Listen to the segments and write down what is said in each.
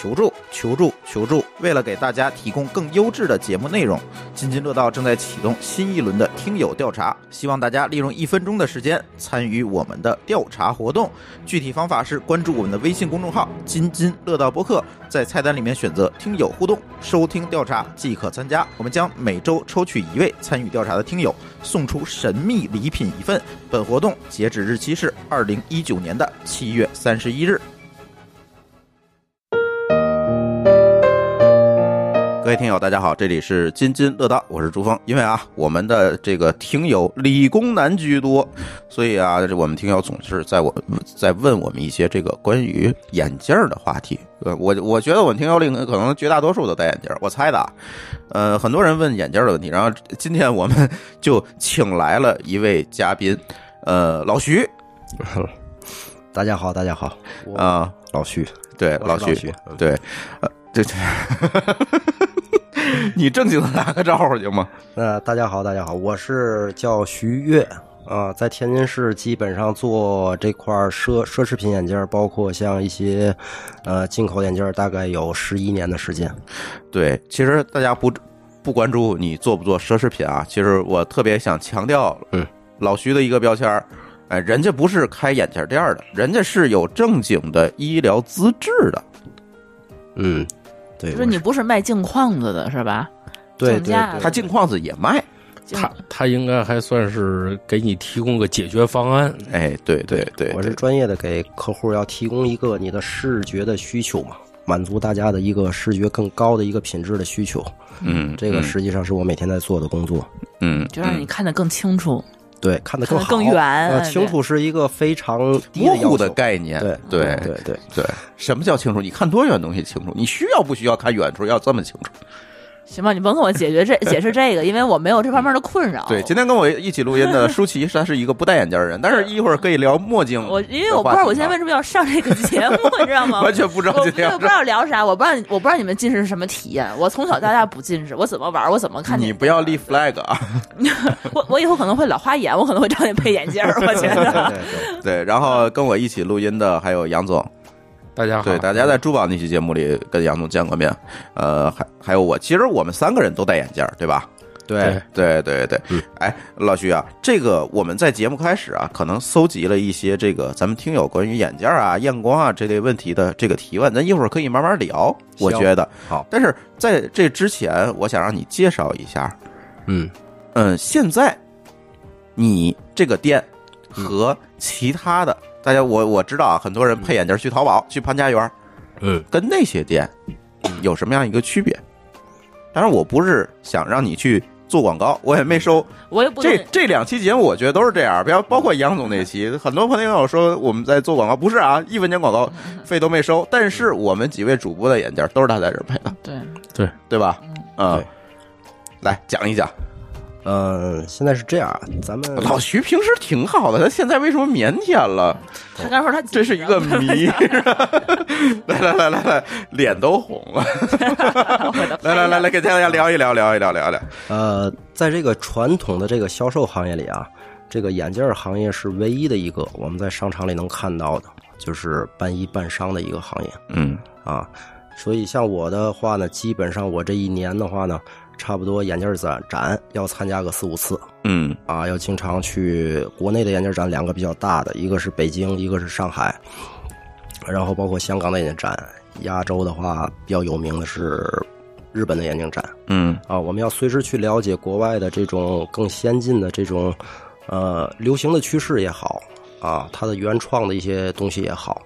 求助、求助、求助！为了给大家提供更优质的节目内容，津津乐道正在启动新一轮的听友调查，希望大家利用一分钟的时间参与我们的调查活动。具体方法是关注我们的微信公众号“津津乐道播客”，在菜单里面选择“听友互动”，收听调查即可参加。我们将每周抽取一位参与调查的听友，送出神秘礼品一份。本活动截止日期是二零一九年的七月三十一日。各位听友，大家好，这里是津津乐道，我是朱峰。因为啊，我们的这个听友理工男居多，所以啊，我们听友总是在我在问我们一些这个关于眼镜的话题。呃，我我觉得我们听友里可能绝大多数都戴眼镜，我猜的。呃，很多人问眼镜的问题，然后今天我们就请来了一位嘉宾，呃，老徐。大家好，大家好啊，老徐，对，老徐，对，呃，对对。你正经的打个招呼行吗？呃大家好，大家好，我是叫徐悦啊，在天津市基本上做这块奢奢侈品眼镜，包括像一些呃进口眼镜，大概有十一年的时间。对，其实大家不不关注你做不做奢侈品啊，其实我特别想强调，嗯，老徐的一个标签哎，人家不是开眼镜店的，人家是有正经的医疗资质的，嗯。对，就是你不是卖镜框子的是吧？对对，他镜框子也卖，他他应该还算是给你提供个解决方案。哎，对对对，我是专业的给客户要提供一个你的视觉的需求嘛，满足大家的一个视觉更高的一个品质的需求。嗯，这个实际上是我每天在做的工作。嗯，就让你看得更清楚。对，看得更更远，清楚是一个非常模糊的概念。对对对对对，什么叫清楚？你看多远东西清楚？你需要不需要看远处要这么清楚？行吧，你甭跟我解决这解释这个，因为我没有这方面的困扰。对，今天跟我一起录音的舒淇，她是一个不戴眼镜的人，但是一会儿可以聊墨镜。我因为我不知道我现在为什么要上这个节目，你知道吗？完全不知道今天不知道聊啥，我不知道我不知道你们近视是什么体验。我从小到大不近视，我怎么玩我怎么看你不要立 flag 啊！我我以后可能会老花眼，我可能会找你配眼镜。我觉得 对，然后跟我一起录音的还有杨总。大家好，对，大家在珠宝那期节目里跟杨总见过面，呃，还还有我，其实我们三个人都戴眼镜，对吧？对，对，对，对。哎，老徐啊，这个我们在节目开始啊，可能搜集了一些这个咱们听友关于眼镜啊、验光啊这类问题的这个提问，咱一会儿可以慢慢聊。我觉得好，但是在这之前，我想让你介绍一下，嗯嗯，现在你这个店和其他的。大家，我我知道啊，很多人配眼镜去淘宝、去潘家园，嗯，跟那些店有什么样一个区别？当然，我不是想让你去做广告，我也没收，我也不这这两期节目，我觉得都是这样，比方包括杨总那期，很多朋友说我们在做广告，不是啊，一分钱广告费都没收，但是我们几位主播的眼镜都是他在这配的，对。对。对吧？嗯，来讲一讲。嗯，现在是这样，咱们老徐平时挺好的，他现在为什么腼腆了？他刚说他这是一个谜。来来来来来，脸都红了。来来来来，给大家聊一聊，聊一聊，聊一聊。呃，在这个传统的这个销售行业里啊，这个眼镜行业是唯一的一个我们在商场里能看到的，就是半医半商的一个行业。嗯啊，所以像我的话呢，基本上我这一年的话呢。差不多眼镜展展要参加个四五次，嗯。啊，要经常去国内的眼镜展，两个比较大的，一个是北京，一个是上海，然后包括香港的眼镜展。亚洲的话比较有名的是日本的眼镜展，嗯。啊，我们要随时去了解国外的这种更先进的这种呃流行的趋势也好啊，它的原创的一些东西也好，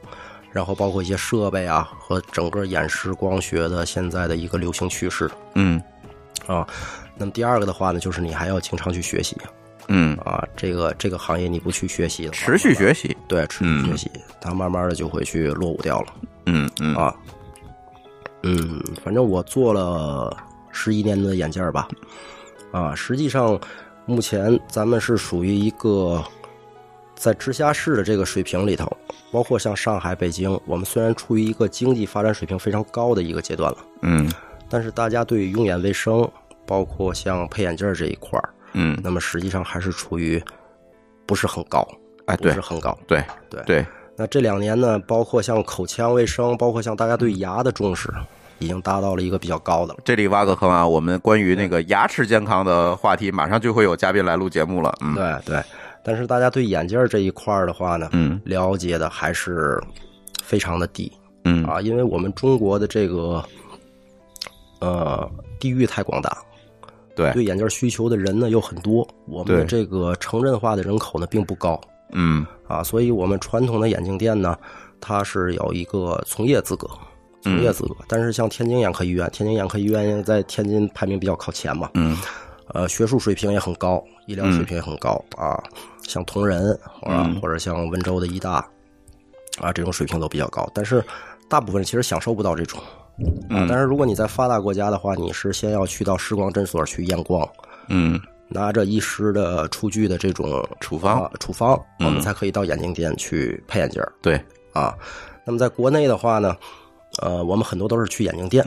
然后包括一些设备啊和整个演示光学的现在的一个流行趋势，嗯。啊，那么第二个的话呢，就是你还要经常去学习，嗯。啊，这个这个行业你不去学习，持续学习，对，持续学习，它慢慢的就会去落伍掉了，嗯嗯。啊，嗯，反正我做了十一年的眼镜吧，啊，实际上目前咱们是属于一个在直辖市的这个水平里头，包括像上海、北京，我们虽然处于一个经济发展水平非常高的一个阶段了，嗯。但是大家对于用眼卫生，包括像配眼镜这一块儿，嗯，那么实际上还是处于不是很高，哎，不是很高，对对。对。那这两年呢，包括像口腔卫生，包括像大家对牙的重视，已经达到了一个比较高的了。这里挖个坑啊，我们关于那个牙齿健康的话题，马上就会有嘉宾来录节目了。嗯。对对，但是大家对眼镜儿这一块儿的话呢，嗯。了解的还是非常的低。嗯。啊，因为我们中国的这个呃地域太广大，对。对眼镜需求的人呢又很多，我们的这个城镇化的人口呢并不高嗯。啊，所以我们传统的眼镜店呢，它是有一个从业资格。从业资格，但是像天津眼科医院，天津眼科医院在天津排名比较靠前嘛，嗯。呃，学术水平也很高，医疗水平也很高、啊，像同仁啊、嗯。或者像温州的医大啊，这种水平都比较高。但是大部分其实享受不到这种啊。嗯但是如果你在发达国家的话，你是先要去到视光诊所去验光，嗯拿着医师的出具的这种处方啊处方，嗯我们才可以到眼镜店去配眼镜儿对，啊。那么在国内的话呢，呃，我们很多都是去眼镜店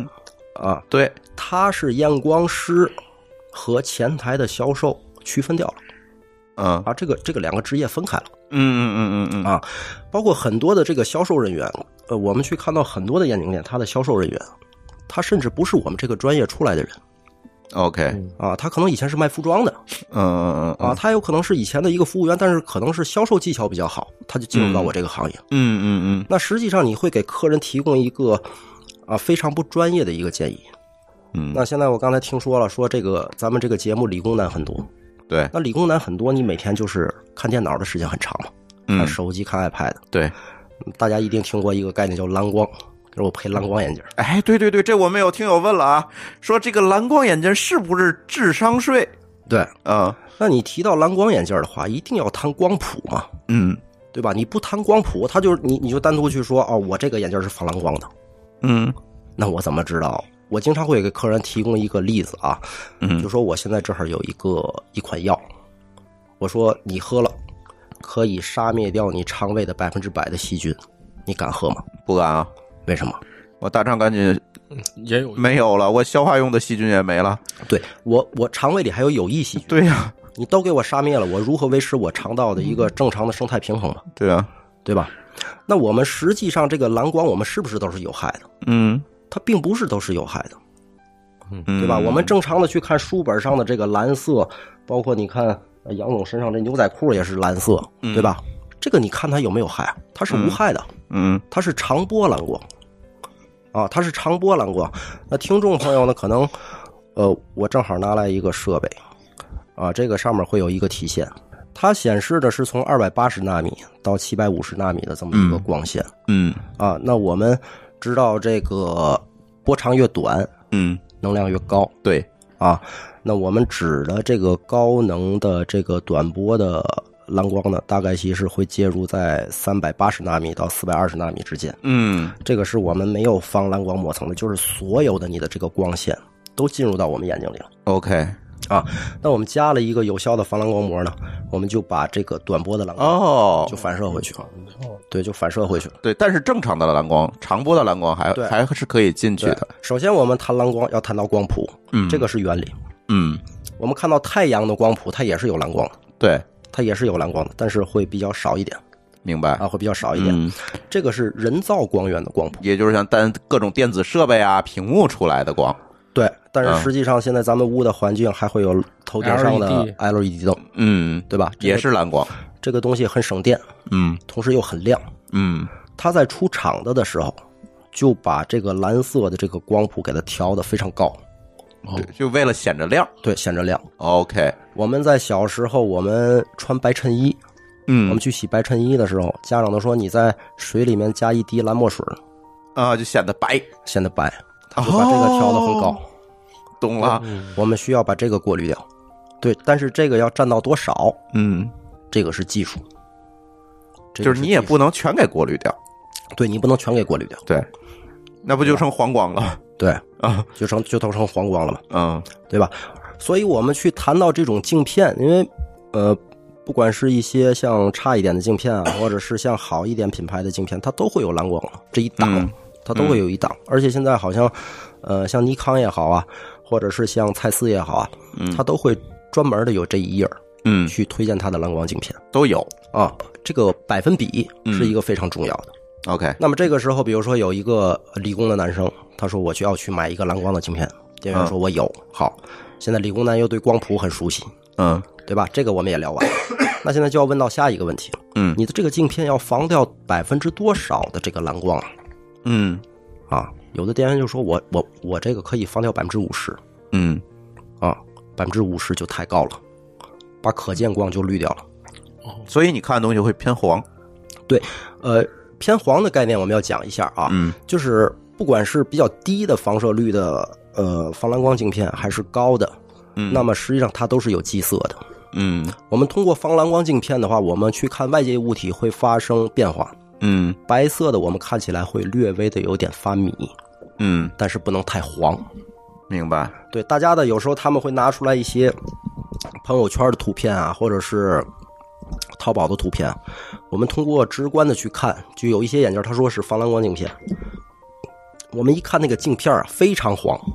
啊，对，他是验光师和前台的销售区分掉了。嗯。啊，这个这个两个职业分开了嗯嗯嗯嗯嗯。啊，包括很多的这个销售人员，呃，我们去看到很多的眼镜店，他的销售人员，他甚至不是我们这个专业出来的人，OK，啊，他可能以前是卖服装的嗯嗯嗯。啊，他有可能是以前的一个服务员，但是可能是销售技巧比较好，他就进入到我这个行业。嗯嗯嗯。那实际上你会给客人提供一个啊非常不专业的一个建议。嗯，那现在我刚才听说了，说这个咱们这个节目理工男很多，对，那理工男很多，你每天就是看电脑的时间很长嘛，看嗯手机、看 iPad。对，大家一定听过一个概念叫蓝光，给我配蓝光眼镜儿。哎，对对对，这我们有听友问了啊，说这个蓝光眼镜是不是智商税？对，嗯那你提到蓝光眼镜的话，一定要谈光谱嘛，嗯对吧？你不谈光谱，他就是你你就单独去说哦，我这个眼镜是防蓝光的，嗯那我怎么知道？我经常会给客人提供一个例子啊，嗯就说我现在这儿有一个一款药，我说你喝了可以杀灭掉你肠胃的百分之百的细菌，你敢喝吗？不敢啊，为什么？我大肠杆菌也有没有了，我消化用的细菌也没了。对我我肠胃里还有有益细菌，对呀、你都给我杀灭了，我如何维持我肠道的一个正常的生态平衡嘛？对啊，对吧？那我们实际上这个蓝光，我们是不是都是有害的？嗯它并不是都是有害的，嗯，对吧？我们正常的去看书本上的这个蓝色，包括你看呃杨总身上这牛仔裤也是蓝色，对吧？这个你看它有没有害？它是无害的，嗯它是长波蓝光，啊，它是长波蓝光。那听众朋友呢，可能呃，我正好拿来一个设备，啊，这个上面会有一个体现，它显示的是从二百八十纳米到七百五十纳米的这么一个光线。嗯啊，那我们知道这个波长越短，嗯，能量越高对，啊。那我们指的这个高能的这个短波的蓝光呢，大概其实会介入在三百八十纳米到四百二十纳米之间。嗯这个是我们没有防蓝光膜层的，就是所有的你的这个光线都进入到我们眼睛里了。，OK，啊，那我们加了一个有效的防蓝光膜呢，我们就把这个短波的蓝光哦就，反射回去了，对，就反射回去了。对，但是正常的蓝光，长波的蓝光还还是可以进去的。，首先我们谈蓝光要谈到光谱，嗯，这个是原理。嗯，我们看到太阳的光谱，它也是有蓝光的，对，它也是有蓝光的，但是会比较少一点明白啊，会比较少一点。嗯，这个是人造光源的光谱，也就是像单各种电子设备啊、屏幕出来的光。对。但嗯是实际上，现在咱们屋的环境还会有头顶上的 LED 灯，嗯，对吧？也是蓝光。这个东西很省电，嗯同时又很亮。嗯它在出厂的的时候，就把这个蓝色的这个光谱给它调的非常高，对，就为了显着亮。对，显着亮。OK，我们在小时候，我们穿白衬衣，嗯我嗯们去洗白衬衣的时候，家长都说你在水里面加一滴蓝墨水，啊，就显得白。显得白，他就把这个调的很高。哦懂了。我们需要把这个过滤掉。对，但是这个要占到多少，嗯，这个是技术。这个就是你也不能全给过滤掉。对你不能全给过滤掉，对，那不就成黄光了？对，啊，就成就都成黄光了嘛，嗯对吧？所以我们去谈到这种镜片，因为呃，不管是一些像差一点的镜片啊，或者是像好一点品牌的镜片，它都会有蓝光这一档，嗯它都会有一档。而且现在好像，呃，像尼康也好啊，或者是像蔡司也好啊，嗯。它都会专门的有这一页儿嗯，去推荐他的蓝光镜片。都有。啊。这个百分比嗯。是一个非常重要的。OK，那么这个时候，比如说有一个理工的男生，他说我就要去买一个蓝光的镜片，店员说我有，好，现在理工男又对光谱很熟悉，嗯。对吧？这个我们也聊完了，那现在就要问到下一个问题了，嗯。你的这个镜片要防掉百分之多少的这个蓝光啊？嗯。啊，有的店员就说我我我这个可以放掉百分之五十嗯啊，百分之五十就太高了，把可见光就滤掉了。所以你看的东西会偏黄。对呃，偏黄的概念我们要讲一下啊，嗯就是不管是比较低的放射率的呃防蓝光镜片，还是高的，嗯，那么实际上它都是有基色的。嗯我们通过防蓝光镜片的话，我们去看外界物体会发生变化，嗯白色的我们看起来会略微的有点发米，嗯，但是不能太黄。明白。对大家的有时候他们会拿出来一些朋友圈的图片啊，或者是淘宝的图片，我们通过直观的去看，就有一些眼镜他说是防蓝光镜片，我们一看那个镜片啊，非常黄，嗯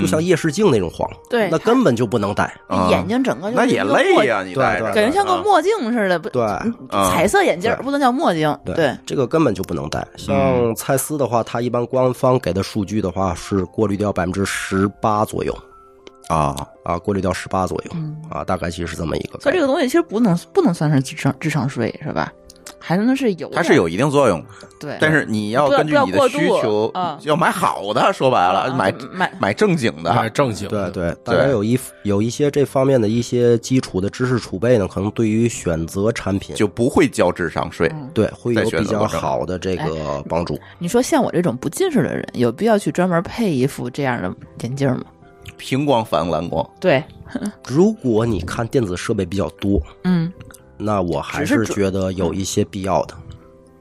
就像夜视镜那种黄，对那根本就不能戴。啊眼睛整个就是那也一个墨累呀，你戴感觉像个啊墨镜似的，不对，啊彩色眼镜儿不能叫墨镜。对，这个根本就不能戴。像蔡司的话，它一般官方给的数据的话是过滤掉百分之十八左右啊，啊，过滤掉十八左右啊，大概其实是这么一个。所以这个东西其实不能不能算是智商智商税是吧？还能是有，它是有一定作用，对，但是你要根据你的需求嗯，要买好的。说白了，啊买买买。正经的。买正经对的，对对，大家有一有一些这方面的一些基础的知识储备呢，可能对于选择产品就不会交智商税。嗯。对会有比较好的这哎个帮助。你说像我这种不近视的人，有必要去专门配一副这样的眼镜吗？平光反蓝光，对，如果你看电子设备比较多，嗯，那我还是觉得有一些必要的。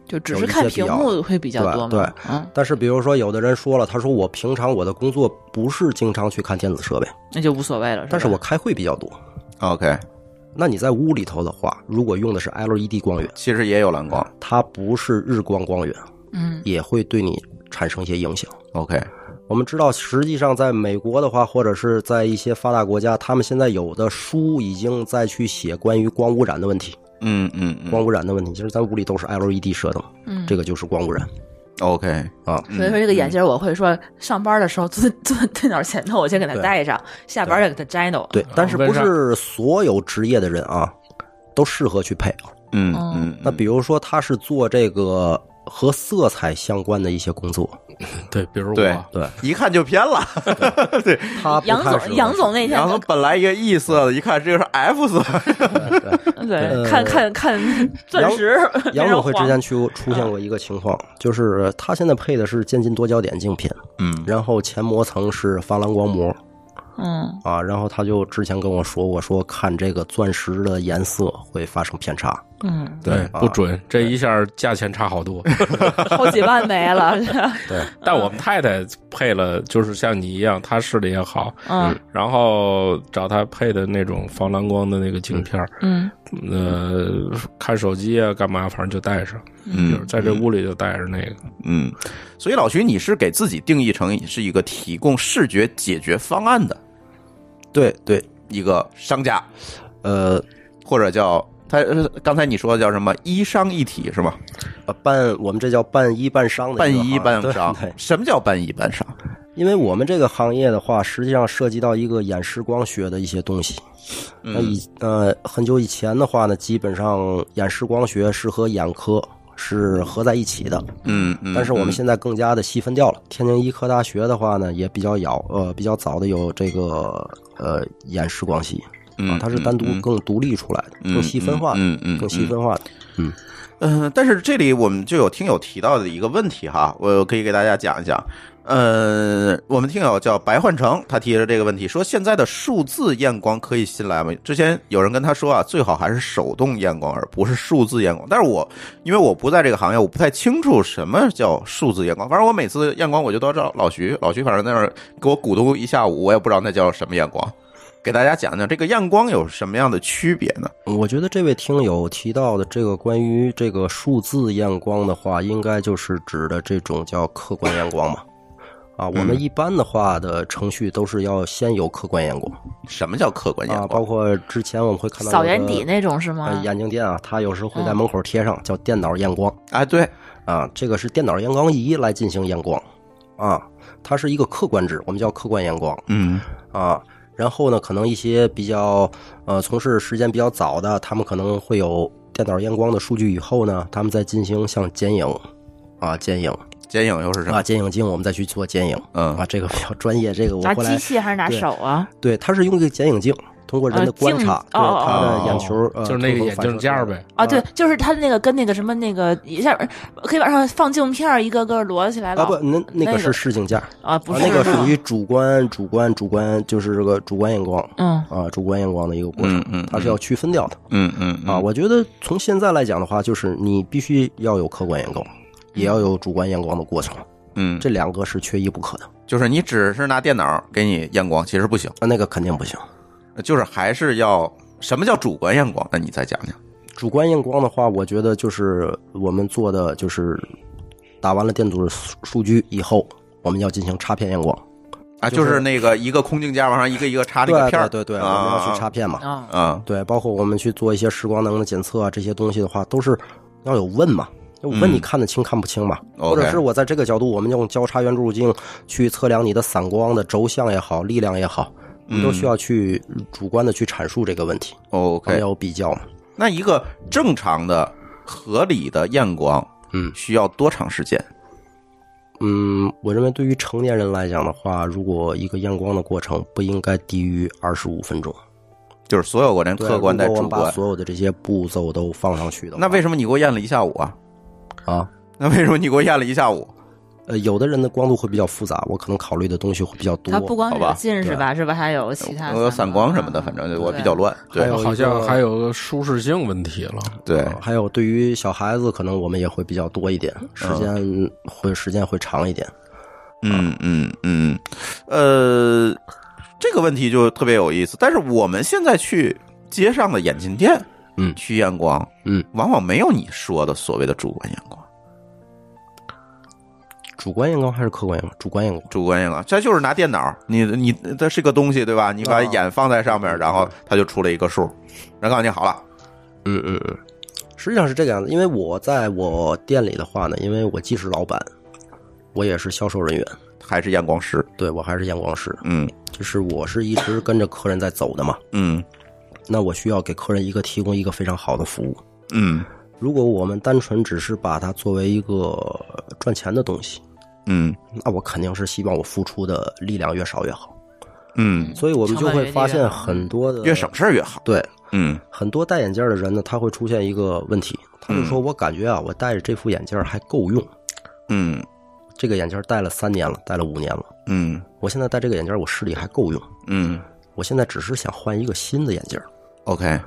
就只是看屏幕会比较多嘛。对对嗯，但是比如说，有的人说了，他说我平常我的工作不是经常去看电子设备，那就无所谓了。吧但是我开会比较多。OK，那你在屋里头的话，如果用的是 LED 光源，其实也有蓝光。它不是日光光源，嗯也会对你产生一些影响。OK，我们知道，实际上在美国的话，或者是在一些发达国家，他们现在有的书已经在去写关于光污染的问题。嗯嗯嗯光污染的问题，其实咱屋里都是 LED 射灯，嗯，这个就是光污染，OK，啊。所以说这个眼镜我会说，上班的时候坐坐电脑前头，我先给它戴上，下班再给它摘掉。对，但是不是所有职业的人啊都适合去配啊？嗯哦嗯，那比如说他是做这个和色彩相关的一些工作，对，比如我，对。一看就偏了。对。他不杨总，杨总那天然后本来一个 E 色的，一看这个是 F 色。对呃看看看钻石，杨总会之前出出现过一个情况，就是他现在配的是渐进多焦点镜片，嗯。然后前膜层是发蓝光膜嗯。啊，然后他就之前跟我说过，说看这个钻石的颜色会发生偏差，嗯，对啊不准，这一下价钱差好多。好几万没了。对，但我们太太配了，就是像你一样，她视力也好，嗯然后找她配的那种防蓝光的那个镜片儿，嗯呃，看手机啊，干嘛，反正就带上，嗯就是在这屋里就带着那个。嗯，所以老徐，你是给自己定义成是一个提供视觉解决方案的对对，一个商家，呃或者叫他呃刚才你说的叫什么医商一体是吗？呃半我们这叫半医半商的半医一个行业半商什么叫半医半商？因为我们这个行业的话，实际上涉及到一个眼视光学的一些东西。那以呃很久以前的话呢，基本上眼视光学是和眼科是合在一起的，嗯嗯，但是我们嗯现在更加的细分掉了。天津医科大学的话呢，也比较早呃比较早的有这个呃眼视光系啊嗯，它是单独嗯嗯更独立出来的，嗯更细分化的，嗯嗯嗯更细分化的。嗯嗯，但是这里我们就有听友提到的一个问题哈，我可以给大家讲一讲。呃，我们听友叫白焕成，他提的这个问题说，现在的数字验光可以信赖吗？之前有人跟他说啊，最好还是手动验光，而不是数字验光。但是我因为我不在这个行业，我不太清楚什么叫数字验光。反正我每次验光，我就都找老徐，老徐反正在那儿给我鼓捣一下午，我也不知道那叫什么验光。给大家讲讲这个验光有什么样的区别呢？我觉得这位听友提到的这个关于这个数字验光的话，应该就是指的这种叫客观验光嘛。啊，我们一般的话的程序都是要先有客观验光什么叫客观眼啊，光？包括之前我们会看到扫眼底那种是呃吗？眼镜店啊，它有时候会在门口贴上叫电脑验光哎，对，啊，这个是电脑验光仪来进行验光啊，它是一个客观值，我们叫客观验光嗯啊。然后呢，可能一些比较呃从事时间比较早的，他们可能会有电脑验光的数据以后呢，他们再进行像剪影啊剪影剪影又是什么啊？剪影镜，我们再去做剪影嗯啊，这个比较专业，这个我拿机器还是拿对手啊？对，它是用一个剪影镜，通过人的观察，对哦他哦。的眼球，呃就是那个眼镜架。呗。啊，对，就是他那个跟那个什么那个一下可以往上放镜片，一个个摞起来了。啊不，那那个是视镜架，啊，不啊，是那个属于主观、主观、主观，就是这个主观验光。嗯。啊，主观验光的一个过程。嗯，嗯，它是要区分掉的。嗯嗯啊。我觉得从现在来讲的话，就是你必须要有客观验光，也要有主观验光的过程，嗯，这两个是缺一不可的。就是你只是拿电脑给你验光，其实不行，啊，那个肯定不行。就是还是要什么叫主观验光？那你再讲讲。主观验光的话，我觉得就是我们做的就是打完了电阻数据以后，我们要进行插片验光。啊，就是那个一个空镜架往上一个一个插那个片儿，对对对，我啊们要去插片嘛。啊啊，对，包括我们去做一些视光能的检测啊，这些东西的话，都是要有问嘛。我问你看得清看不清嘛？嗯或者是我在这个角度，我们用交叉圆柱镜去测量你的散光的轴向也好，力量也好，我们都需要去主观的去阐述这个问题，OK，要有比较嘛。那一个正常的、合理的验光，嗯需要多长时间？嗯，我认为对于成年人来讲的话，如果一个验光的过程不应该低于二十五分钟。就是所有我连，客观带如果我把主观。所有的这些步骤都放上去的，那为什么你给我验了一下午啊？啊？那为什么你给我验了一下午？呃，有的人的光度会比较复杂，我可能考虑的东西会比较多。它不光是近视吧，是吧？还有其他我有散光什么的，啊反正我比较乱。对还有好像还有个舒适性问题了。对，啊还有对于小孩子，可能我们也会比较多一点，时间会时间会长一点。嗯嗯嗯，呃，这个问题就特别有意思。但是我们现在去街上的眼镜店，嗯去验光，嗯，往往没有你说的所谓的主观验光。主观验光还是客观验光？主观验光。主观验光，这就是拿电脑，你你这是个东西对吧？你把啊眼放在上面，然后它就出了一个数，然后告诉你好了。嗯嗯嗯，实际上是这个样子。因为我在我店里的话呢，因为我既是老板，我也是销售人员，还是验光师，对我还是验光师，嗯就是我是一直跟着客人在走的嘛。嗯那我需要给客人一个提供一个非常好的服务。嗯如果我们单纯只是把它作为一个赚钱的东西，嗯那我肯定是希望我付出的力量越少越好。嗯，所以我们就会发现很多的越省事儿越好。对嗯很多戴眼镜的人呢，他会出现一个问题，他就说我感觉啊，我戴着这副眼镜还够用，嗯这个眼镜戴了三年了，戴了五年了，嗯我现在戴这个眼镜我视力还够用，嗯我现在只是想换一个新的眼镜，，OK，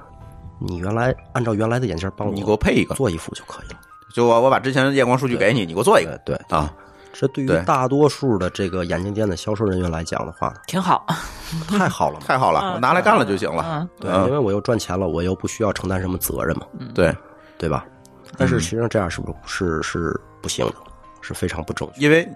你原来按照原来的眼镜帮我你给我配一个，做一副就可以了。就我我把之前的验光数据给你，你给我做一个对，啊。这对于大多数的这个眼镜店的销售人员来讲的话，挺好。太好了。太好了，拿来干了就行了。嗯，对，嗯因为我又赚钱了，我又不需要承担什么责任嘛，对，对吧？但是实际上这样是不是是不行的，是非常不正确。因为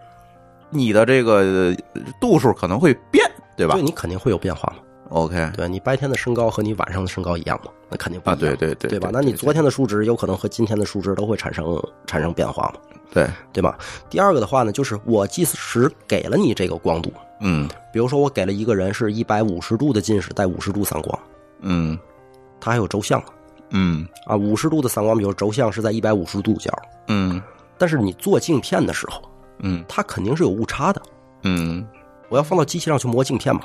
你的这个度数可能会变，对吧对你肯定会有变化嘛。？OK，对你白天的身高和你晚上的身高一样吗？那肯定不一啊，样。对对对，对吧？对那你昨天的数值有可能和今天的数值都会产生产生变化嘛？对，对吧？第二个的话呢，就是我即使给了你这个光度，嗯比如说我给了一个人是一百五十度的近视带五十度散光，嗯他还有轴向嗯啊，五十度的散光，比如轴向是在一百五十度角，嗯但是你做镜片的时候，嗯它肯定是有误差的。嗯我要放到机器上去磨镜片嘛，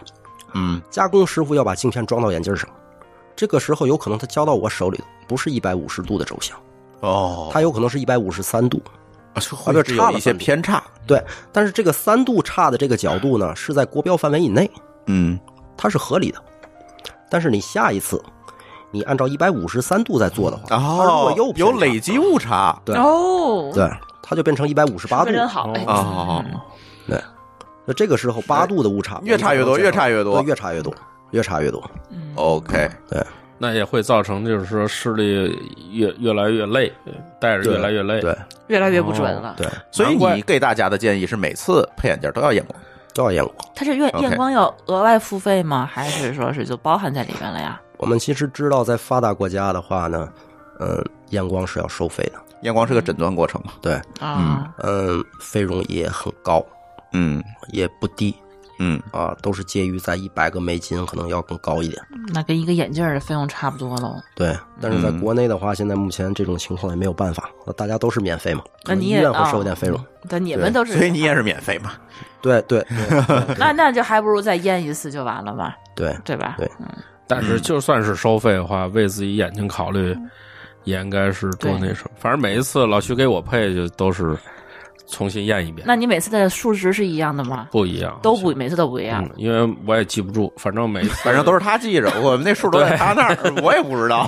嗯。加工师傅要把镜片装到眼镜上，这个时候有可能他交到我手里的不是一百五十度的轴向，哦，它有可能是一百五十三度。会就是有一些偏差。对，但是这个三度差的这个角度呢，是在国标范围以内，嗯。它是合理的。但是你下一次，你按照一百五十三度再做的话，它如哦果又，有累积误差。对。哦，对，它就变成一百五十八度。哦，对，那这个时候八度的误差越差越多越差越多对越差越多，越差越多。嗯 OK，对，那也会造成就是说视力越越来越累，戴着越来越累。对越来越不准了。对，所以你给大家的建议是每次配眼镜都要验光。都要验光。它是验验光要额外付费吗？还是说是就包含在里面了呀？我们其实知道，在发达国家的话呢，嗯，验光是要收费的，验光是个诊断过程嘛？对，啊，嗯，费用也很高，嗯也不低嗯，啊，都是介于在一百个美金，可能要更高一点。那跟一个眼镜的费用差不多喽。对，但是在嗯国内的话，现在目前这种情况也没有办法，大家都是免费嘛，那你也医院会啊收点费用。但，你们都是，所以你也是免费嘛？对对对 那那就还不如再验一次就完了嘛，对，对吧？对但是就算是收费的话，为自己眼睛考虑，也应该是多那什么。反正每一次老徐给我配就都是 重新验一遍，那你每次的数值是一样的吗？不一样，都不，每次都不一样嗯。，因为我也记不住，反正每次 反正都是他记着，我们那数都在他那儿，我也不知道。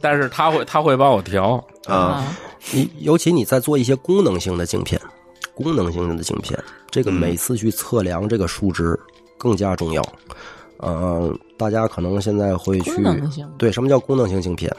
但是他会他会帮我调，嗯啊，你尤其你在做一些功能性的镜片，功能性的镜片，这个嗯每次去测量这个数值更加重要。呃，大家可能现在会去对什么叫功能性镜片？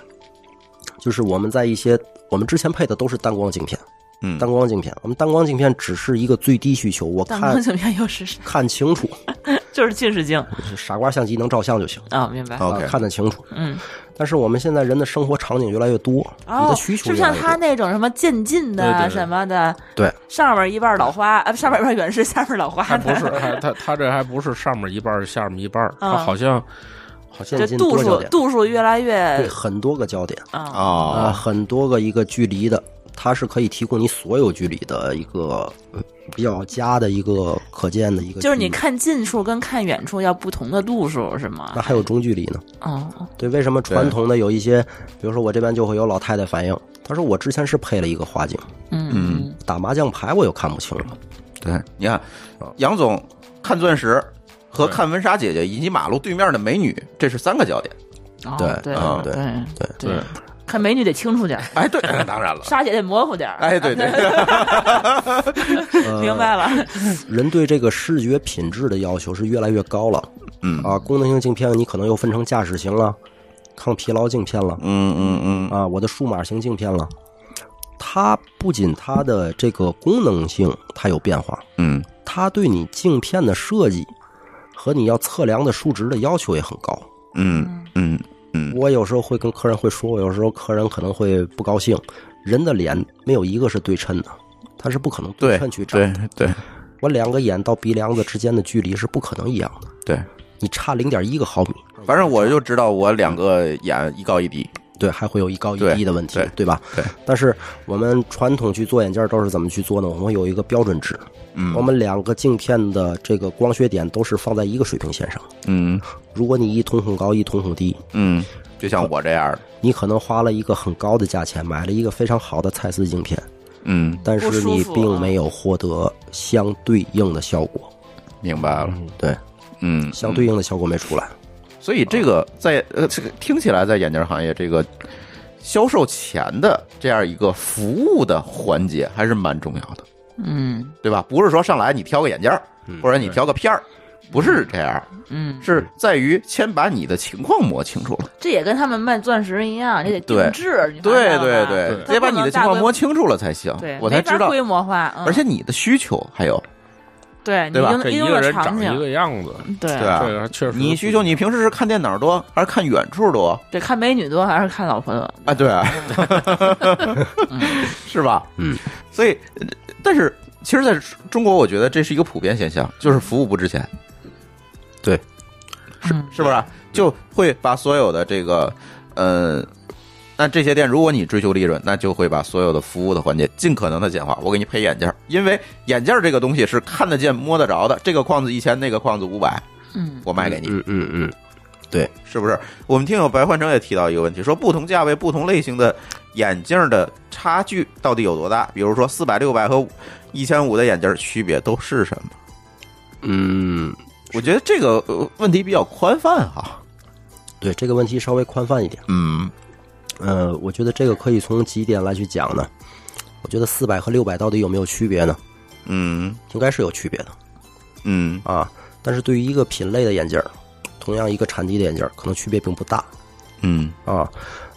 就是我们在一些我们之前配的都是单光镜片，嗯。单光镜片，我们单光镜片只是一个最低需求，我看但光镜片又是看清楚，就是近视镜。傻瓜相机能照相就行。啊，明白？OK。啊，看得清楚。嗯，但是我们现在人的生活场景越来越多，你哦的，需求就像他。那种什么渐进的什么的，对，上面一半老花，啊，上面一半远视，下面老花还不是他他这还不是上面一半下面一半啊好像好像这度数度数越来越对，很多个焦点。啊，很多个一个距离的，它是可以提供你所有距离的一个呃比较佳的一个可见的一个。就是你看近处跟看远处要不同的度数是吗那？还有中距离呢。哦，对，为什么传统的有一些，比如说我这边就会有老太太反映，她说我之前是配了一个花镜，嗯嗯打麻将牌我又看不清了。对，你看杨总看钻石和看温莎姐姐以及马路对面的美女，这是三个焦点。哦对对对对对，看美女得清楚点儿，哎，对，当然了，莎姐得模糊点儿，哎，对对，呃 明白了，人对这个视觉品质的要求是越来越高了嗯啊。功能性镜片你可能又分成驾驶型了、抗疲劳镜片了嗯嗯嗯啊，我的数码型镜片了。它不仅它的这个功能性它有变化，嗯它对你镜片的设计和你要测量的数值的要求也很高。嗯嗯嗯我有时候会跟客人会说，我有时候客人可能会不高兴，人的脸没有一个是对称的，它是不可能对称去长对的。对。我两个眼到鼻梁子之间的距离是不可能一样的，对，你差零点一个毫米，反正我就知道我两个眼一高一低。对，还会有一高一低的问题，对吧？对。但是我们传统去做眼镜儿都是怎么去做呢？我们有一个标准值，嗯我们两个镜片的这个光学点都是放在一个水平线上。嗯如果你一瞳孔高，一瞳孔低，嗯，就像我这样的。你可能花了一个很高的价钱买了一个非常好的蔡司镜片，嗯，但是你并没有获得相对应的效果。明白了。对，嗯，相对应的效果没出来。所以这个在呃，这个听起来在眼镜行业这个销售前的这样一个服务的环节还是蛮重要的，嗯对吧？不是说上来你挑个眼镜儿，或者你挑个片儿，不是这样，嗯，是在于先把你的情况摸清楚了。这也跟他们卖钻石一样，你得定制，对对对，得把你的情况摸清楚了才行对，，我才知道。规模化，嗯而且你的需求还有，对对吧一个人长一个样子，对对啊这个确实你需求，你平时是看电脑多还是看远处多对，看美女多还是看老婆多？啊？对，是吧？嗯，所以，呃但是其实在中国，我觉得这是一个普遍现象，就是服务不值钱，对，是是不是？就会把所有的这个，呃，那这些店，如果你追求利润，那就会把所有的服务的环节尽可能的简化。我给你配眼镜儿，因为眼镜儿这个东西是看得见、摸得着的，这个框子一千，那个框子五百，嗯我卖给你，嗯嗯嗯，对是不是？我们听友白焕成也提到一个问题，说不同价位、不同类型的眼镜儿的差距到底有多大？比如说四百、六百和一千五的眼镜儿区别都是什么？嗯，我觉得这个呃问题比较宽泛哈。对这个问题稍微宽泛一点。嗯呃，我觉得这个可以从几点来去讲呢。我觉得四百和六百到底有没有区别呢？嗯应该是有区别的嗯啊。但是对于一个品类的眼镜儿，同样一个产地的眼镜儿，可能区别并不大。嗯啊。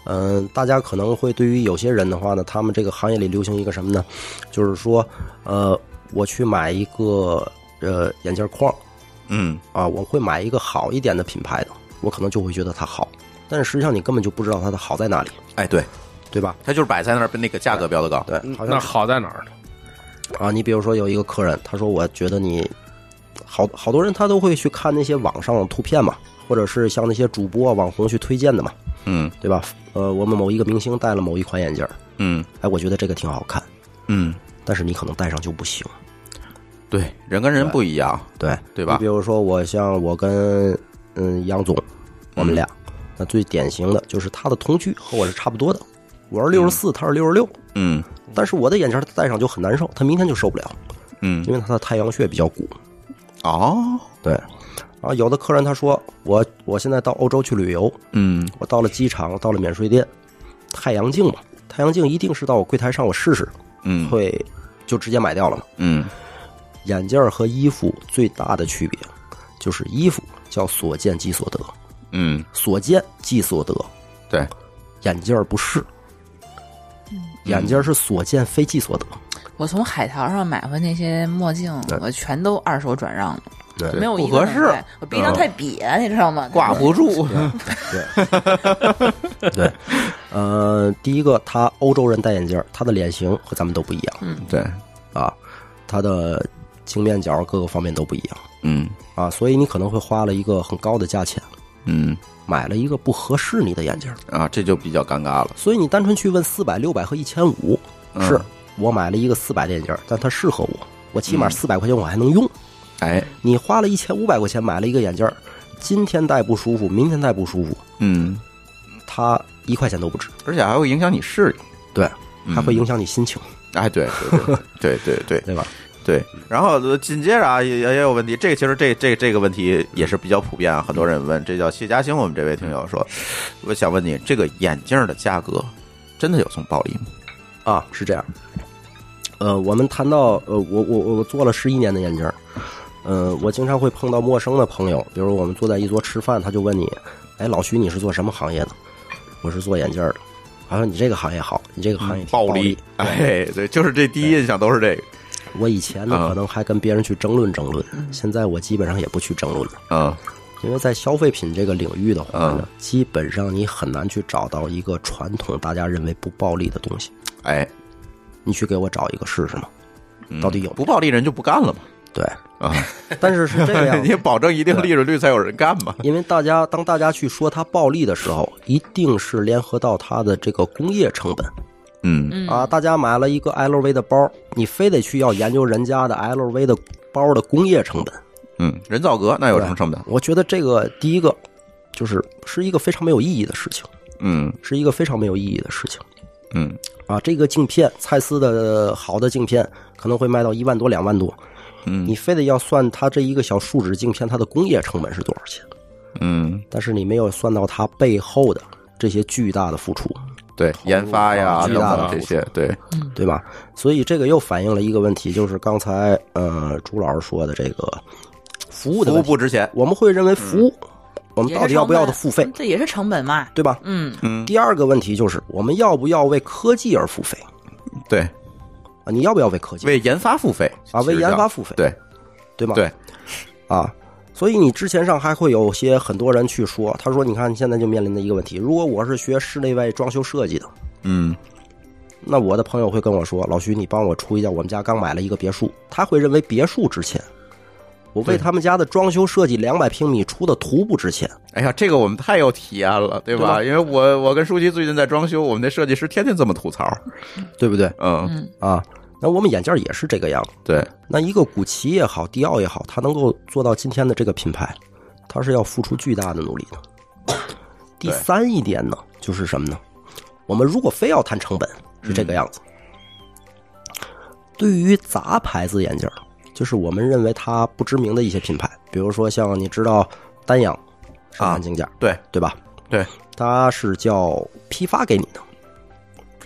嗯，大家可能会对于有些人的话呢，他们这个行业里流行一个什么呢？就是说，呃，我去买一个呃眼镜框嗯啊，我会买一个好一点的品牌的，我可能就会觉得它好，但是实际上你根本就不知道它的好在哪里，哎对，对吧？它就是摆在那儿，那个价格标的高。对，好那像好在哪儿呢？啊，你比如说有一个客人，他说我觉得你好，好多人他都会去看那些网上的图片嘛，或者是像那些主播网红去推荐的嘛，嗯对吧？呃，我们某一个明星戴了某一款眼镜儿，嗯哎，我觉得这个挺好看，嗯，但是你可能戴上就不行，对，人跟人不一样，对对吧你比如说我像我跟嗯杨总，我们俩，那最典型的就是他的瞳距和我是差不多的，我是六十四，他是六十六，嗯。但是我的眼镜儿戴上就很难受，他明天就受不了，嗯。因为他的太阳穴比较鼓。哦，对，啊，有的客人他说我我现在到欧洲去旅游，嗯我到了机场，到了免税店，太阳镜嘛，太阳镜一定是到我柜台上我试试，嗯。会就直接买掉了嘛。嗯。眼镜儿和衣服最大的区别就是衣服叫所见即所得，嗯，所见即所得，对，眼镜儿不是，眼镜儿是所见非即所得。我从海淘上买回那些墨镜，我全都二手转让了，对。没有一不合适。我鼻梁太瘪，你知道吗？挂不住。对，呃，第一个，他欧洲人戴眼镜儿，他的脸型和咱们都不一样。对，啊，他的镜面角各个方面都不一样。嗯。啊，所以你可能会花了一个很高的价钱嗯。买了一个不合适你的眼镜儿，啊，这就比较尴尬了。所以你单纯去问四百、六百和一千五，嗯。是我买了一个四百的眼镜儿，但它适合我，我起码嗯。四百块钱我还能用。哎，你花了一千五百块钱买了一个眼镜儿，今天戴不舒服，明天戴不舒服，嗯，它一块钱都不值，而且还会影响你视力，对，嗯。还会影响你心情，哎，对对对对对对。对 吧？对。然后呃紧接着啊，也也有问题，这个其实这这这个问题也是比较普遍啊，很多人问。这叫谢嘉兴，我们这位听友说，我想问你，这个眼镜的价格真的有这么暴利吗？啊，是这样。呃，我们谈到呃，我我我做了十一年的眼镜儿，呃，我经常会碰到陌生的朋友，比如我们坐在一桌吃饭，他就问你，哎，老徐你是做什么行业的？我是做眼镜儿的。他说你这个行业好，你这个行业暴利，哎，对，就是这第一印象都是这个，我以前呢嗯可能还跟别人去争论争论，现在我基本上也不去争论了，啊。因为在消费品这个领域的话呢嗯，基本上你很难去找到一个传统大家认为不暴利的东西。哎，你去给我找一个试试嘛？嗯。到底有不暴利人就不干了嘛？对，啊，但是是这样 你，保证一定利润率才有人干嘛？因为大家当大家去说它暴利的时候，一定是联合到它的这个工业成本嗯。嗯。啊。大家买了一个 LV 的包，你非得去要研究人家的 LV 的包的工业成本。嗯，人造革那有什么成本？我觉得这个第一个就是是一个非常没有意义的事情，嗯。是一个非常没有意义的事情。嗯。啊。这个镜片，蔡司的好的镜片可能会卖到一万多、两万多，嗯。你非得要算它这一个小树脂镜片它的工业成本是多少钱，嗯，但是你没有算到它背后的这些巨大的付出，对，研发呀等巨大的等这些，对，对吧？所以这个又反映了一个问题，就是刚才呃朱老师说的这个服务的服务。不值钱。我们会认为服务，我们到底要不要的付费，这也是成本嘛。对吧？嗯，嗯，第二个问题就是我们要不要为科技而付费对，啊？你要不要为科技为研发付费啊？为研发付费，对对吗？对，啊，所以你之前上还会有些很多人去说，他说你看现在就面临的一个问题，如果我是学室内外装修设计的，嗯那我的朋友会跟我说，老徐你帮我出一下，我们家刚买了一个别墅，他会认为别墅值钱。我为他们家的装修设计两百平米出的图不值钱，哎呀，这个我们太有体验了，对吧？对吧因为我我跟舒淇最近在装修，我们那设计师天天这么吐槽。对不对嗯，啊？那我们眼镜也是这个样子。对，那一个古奇也好，迪奥也好，它能够做到今天的这个品牌，它是要付出巨大的努力的。第三一点呢，就是什么呢？我们如果非要谈成本，是这个样子。对于杂牌子眼镜儿，就是我们认为它不知名的一些品牌，比如说像你知道丹阳生产镜件，对对吧？对，它是叫批发给你的，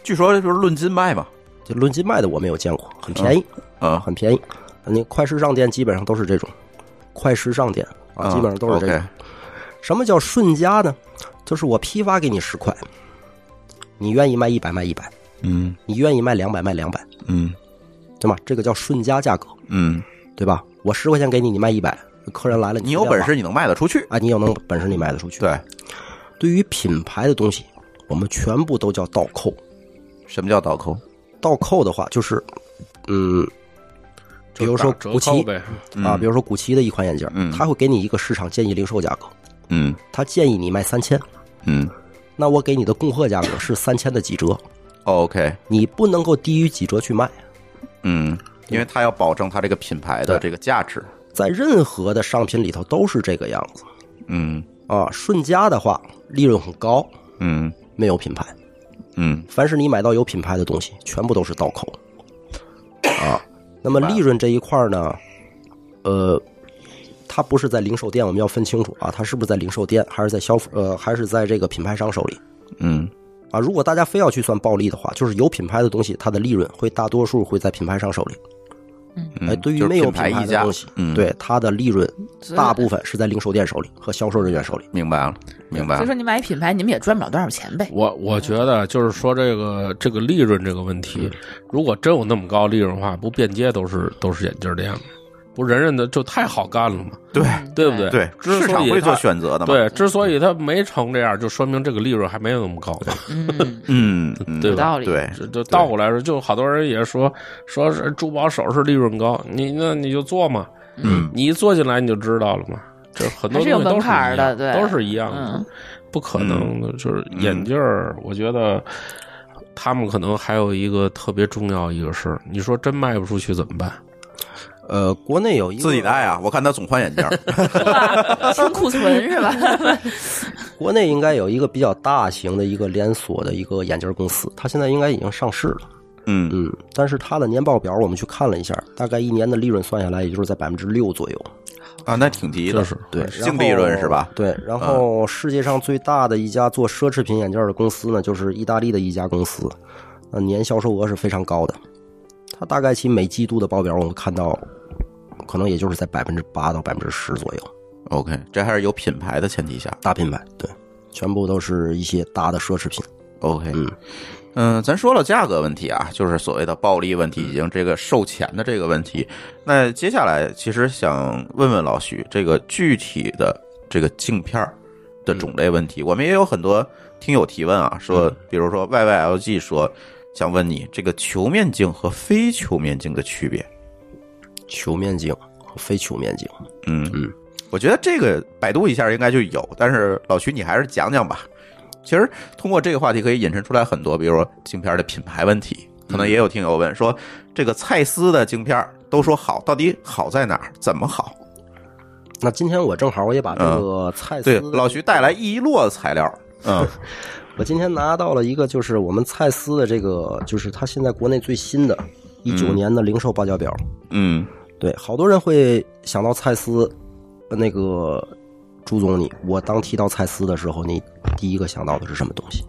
据说就是论斤卖嘛。就论斤卖的我没有见过，很便宜。啊很便宜。你快时尚店基本上都是这种，快时尚店啊，基本上都是这种。什么叫顺家呢？就是我批发给你十块，你愿意卖一百卖一百，嗯你愿意卖两百卖两百，嗯对吗？这个叫顺家价格，嗯，对吧？我十块钱给你，你卖一百，客人来了，你有本事你能卖得出去。啊，你有能本事你卖得出去。对，对于品牌的东西，我们全部都叫倒扣。什么叫倒扣？倒扣的话，就是，嗯，比如说古奇，啊，比如说古奇的一款眼镜，嗯。他会给你一个市场建议零售价格，嗯。他建议你卖三千，嗯。那我给你的供货价格是三千的几折，，OK，你不能够低于几折去卖。嗯，因为他要保证他这个品牌的这个价值。在任何的商品里头都是这个样子。嗯。啊。顺家的话，利润很高，嗯。没有品牌。嗯凡是你买到有品牌的东西，全部都是倒扣啊。那么利润这一块呢，呃，它不是在零售店，我们要分清楚啊，它是不是在零售店，还是在消呃，还是在这个品牌商手里嗯啊？如果大家非要去算暴利的话，就是有品牌的东西，它的利润会大多数会在品牌商手里。嗯，哎，对于没有品牌溢价的东西，嗯，，对它的利润大部分是在零售店手里和销售人员手里。明白了，明白了。所以说你买品牌，你们也赚不了多少钱呗。我我觉得就是说这个这个利润这个问题，如果真有那么高利润的话，不遍街都是都是眼镜店吗？不人人的就太好干了嘛？对对不对？对，之所以市场会做选择的嘛。对，之所以他没成这样，就说明这个利润还没有那么高呢。嗯，对 吧有道理。对，这就倒过来说，就好多人也说说是珠宝首饰利润高，你那你就做嘛，嗯你一做进来你就知道了嘛。这很多东西都是一样的对都是一样的嗯，不可能的。就是眼镜儿，我觉得他们可能还有一个特别重要一个事儿，你说真卖不出去怎么办？呃，国内有一个自己戴啊，我看他总换眼镜儿。清库存是吧？国内应该有一个比较大型的一个连锁的一个眼镜公司，它现在应该已经上市了。嗯嗯，但是它的年报表我们去看了一下，大概一年的利润算下来，也就是在百分之六左右。啊，那挺低的，就是对，净利润是吧？对，然后世界上最大的一家做奢侈品眼镜的公司呢，就是意大利的一家公司，呃，年销售额是非常高的。它大概其每季度的报表，我们看到，可能也就是在百分之八到百分之十左右。OK，这还是有品牌的前提下。大品牌，对，全部都是一些大的奢侈品。OK，嗯嗯，咱说了价格问题啊，就是所谓的暴利问题，已经这个售前的这个问题。那接下来其实想问问老徐，这个具体的这个镜片儿的种类问题，我们也有很多听友提问啊，说比如说 YYLG 说想问你这个球面镜和非球面镜的区别。球面镜和非球面镜，嗯嗯，我觉得这个百度一下应该就有，但是老徐你还是讲讲吧。其实通过这个话题可以引申出来很多，比如说镜片的品牌问题，可能也有听友问说，这个蔡司的镜片都说好，到底好在哪儿？怎么好？那今天我正好我也把这个蔡司对，老徐带来一摞材料，嗯 我今天拿到了一个，就是我们蔡司的这个，就是它现在国内最新的，一九年的零售报价表。嗯对，好多人会想到蔡司，呃那个朱总你，我当提到蔡司的时候，你第一个想到的是什么东西？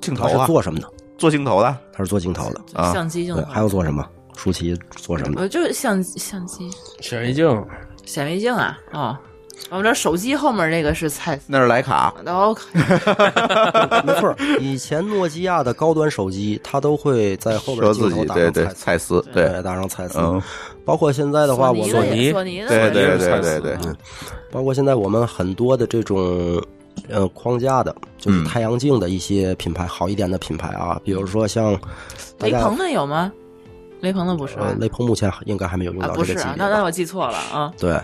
镜头啊，做什么的？做镜头的，它是做镜头的。啊，相机镜头，还有做什么？舒淇做什么的？就是相相机显微镜，显微镜啊，哦，我们这手机后面那个是蔡司，那是徕卡，哦，没错，以前诺基亚的高端手机，它都会在后边镜头打上蔡司，蔡司，对，对，打上蔡司。嗯，包括现在的话，我索尼索尼的对对也是对蔡司对对嗯包括现在我们很多的这种呃框架的，就是嗯太阳镜的一些品牌，好一点的品牌啊，比如说像雷朋的有吗？雷朋的不是呃雷朋目前应该还没有用啊，到不是啊，这个级别吧。那那我记错了啊。对，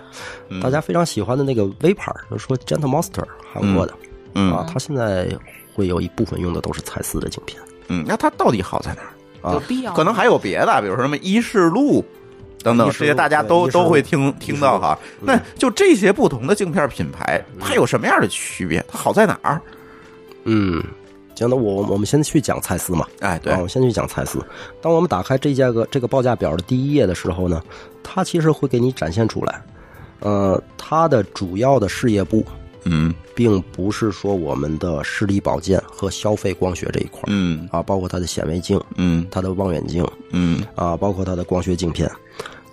嗯大家非常喜欢的那个 V 牌，就是说 Gentle Monster 韩国的嗯啊，它现在会有一部分用的都是蔡司的镜片嗯，那它到底好在哪儿？啊。有必要？可能还有别的，比如说什么依视路等等，这些大家都都会听听到哈。嗯那就这些不同的镜片品牌，它有什么样的区别？它好在哪儿？嗯，行，那我我们先去讲蔡司嘛。哎，对。我们先去讲蔡司。当我们打开这价格这个报价表的第一页的时候呢，它其实会给你展现出来，呃，它的主要的事业部嗯。并不是说我们的视力保健和消费光学这一块儿嗯。啊，包括它的显微镜、嗯。它的望远镜嗯。啊，包括它的光学镜片，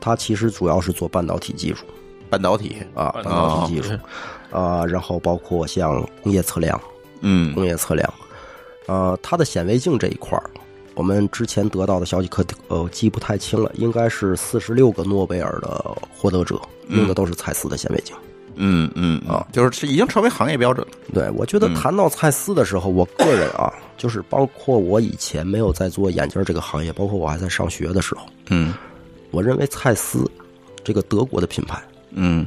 它其实主要是做半导体技术半导体，啊，半导体技术啊，然后包括像工业测量、嗯。工业测量，呃，它的显微镜这一块儿，我们之前得到的消息可呃记不太清了，应该是四十六个诺贝尔的获得者用的都是蔡司的显微镜。嗯嗯啊，就是是已经成为行业标准了。对，我觉得嗯谈到蔡司的时候，我个人啊，就是包括我以前没有在做眼镜这个行业，包括我还在上学的时候，嗯我认为蔡司这个德国的品牌，嗯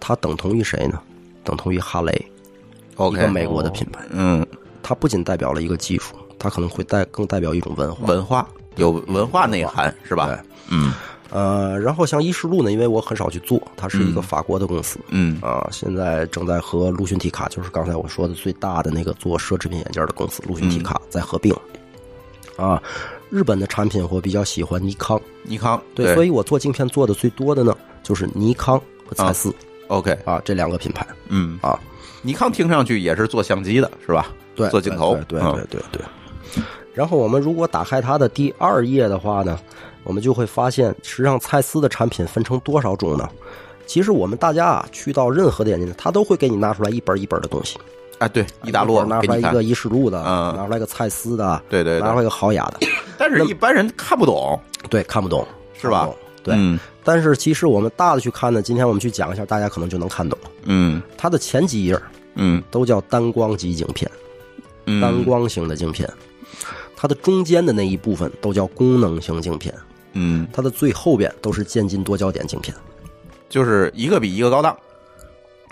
它等同于谁呢？等同于哈雷，一，OK，个美国的品牌。嗯，它不仅代表了一个技术，它可能会代更代表一种文化。文化有文化内涵是吧对？嗯呃，然后像依视路呢，因为我很少去做，它是一个嗯法国的公司。嗯啊，现在正在和陆逊体卡，就是刚才我说的最大的那个做奢侈品眼镜的公司陆逊体卡在合并。啊，日本的产品我比较喜欢尼康，尼康对，所以我做镜片做的最多的呢，就是尼康和蔡司 OK，啊这两个品牌嗯，啊。尼康听上去也是做相机的是吧？对，做镜头，对对嗯对对对。然后我们如果打开它的第二页的话呢，我们就会发现，实际上蔡司的产品分成多少种呢？其实我们大家啊，去到任何的眼镜店，他都会给你拿出来一本一本的东西。啊，对，一大摞拿出来一个，依视路的，嗯拿出来一个蔡司的，对对对，拿出来一个豪雅的，但是一般人看不懂，对，看不懂，是吧？对，嗯但是其实我们大的去看呢，今天我们去讲一下，大家可能就能看懂了。嗯它的前几页嗯都叫单光级镜片，嗯，单光型的镜片。它的中间的那一部分都叫功能型镜片，嗯，它的最后边都是渐进多焦点镜片。就是一个比一个高档。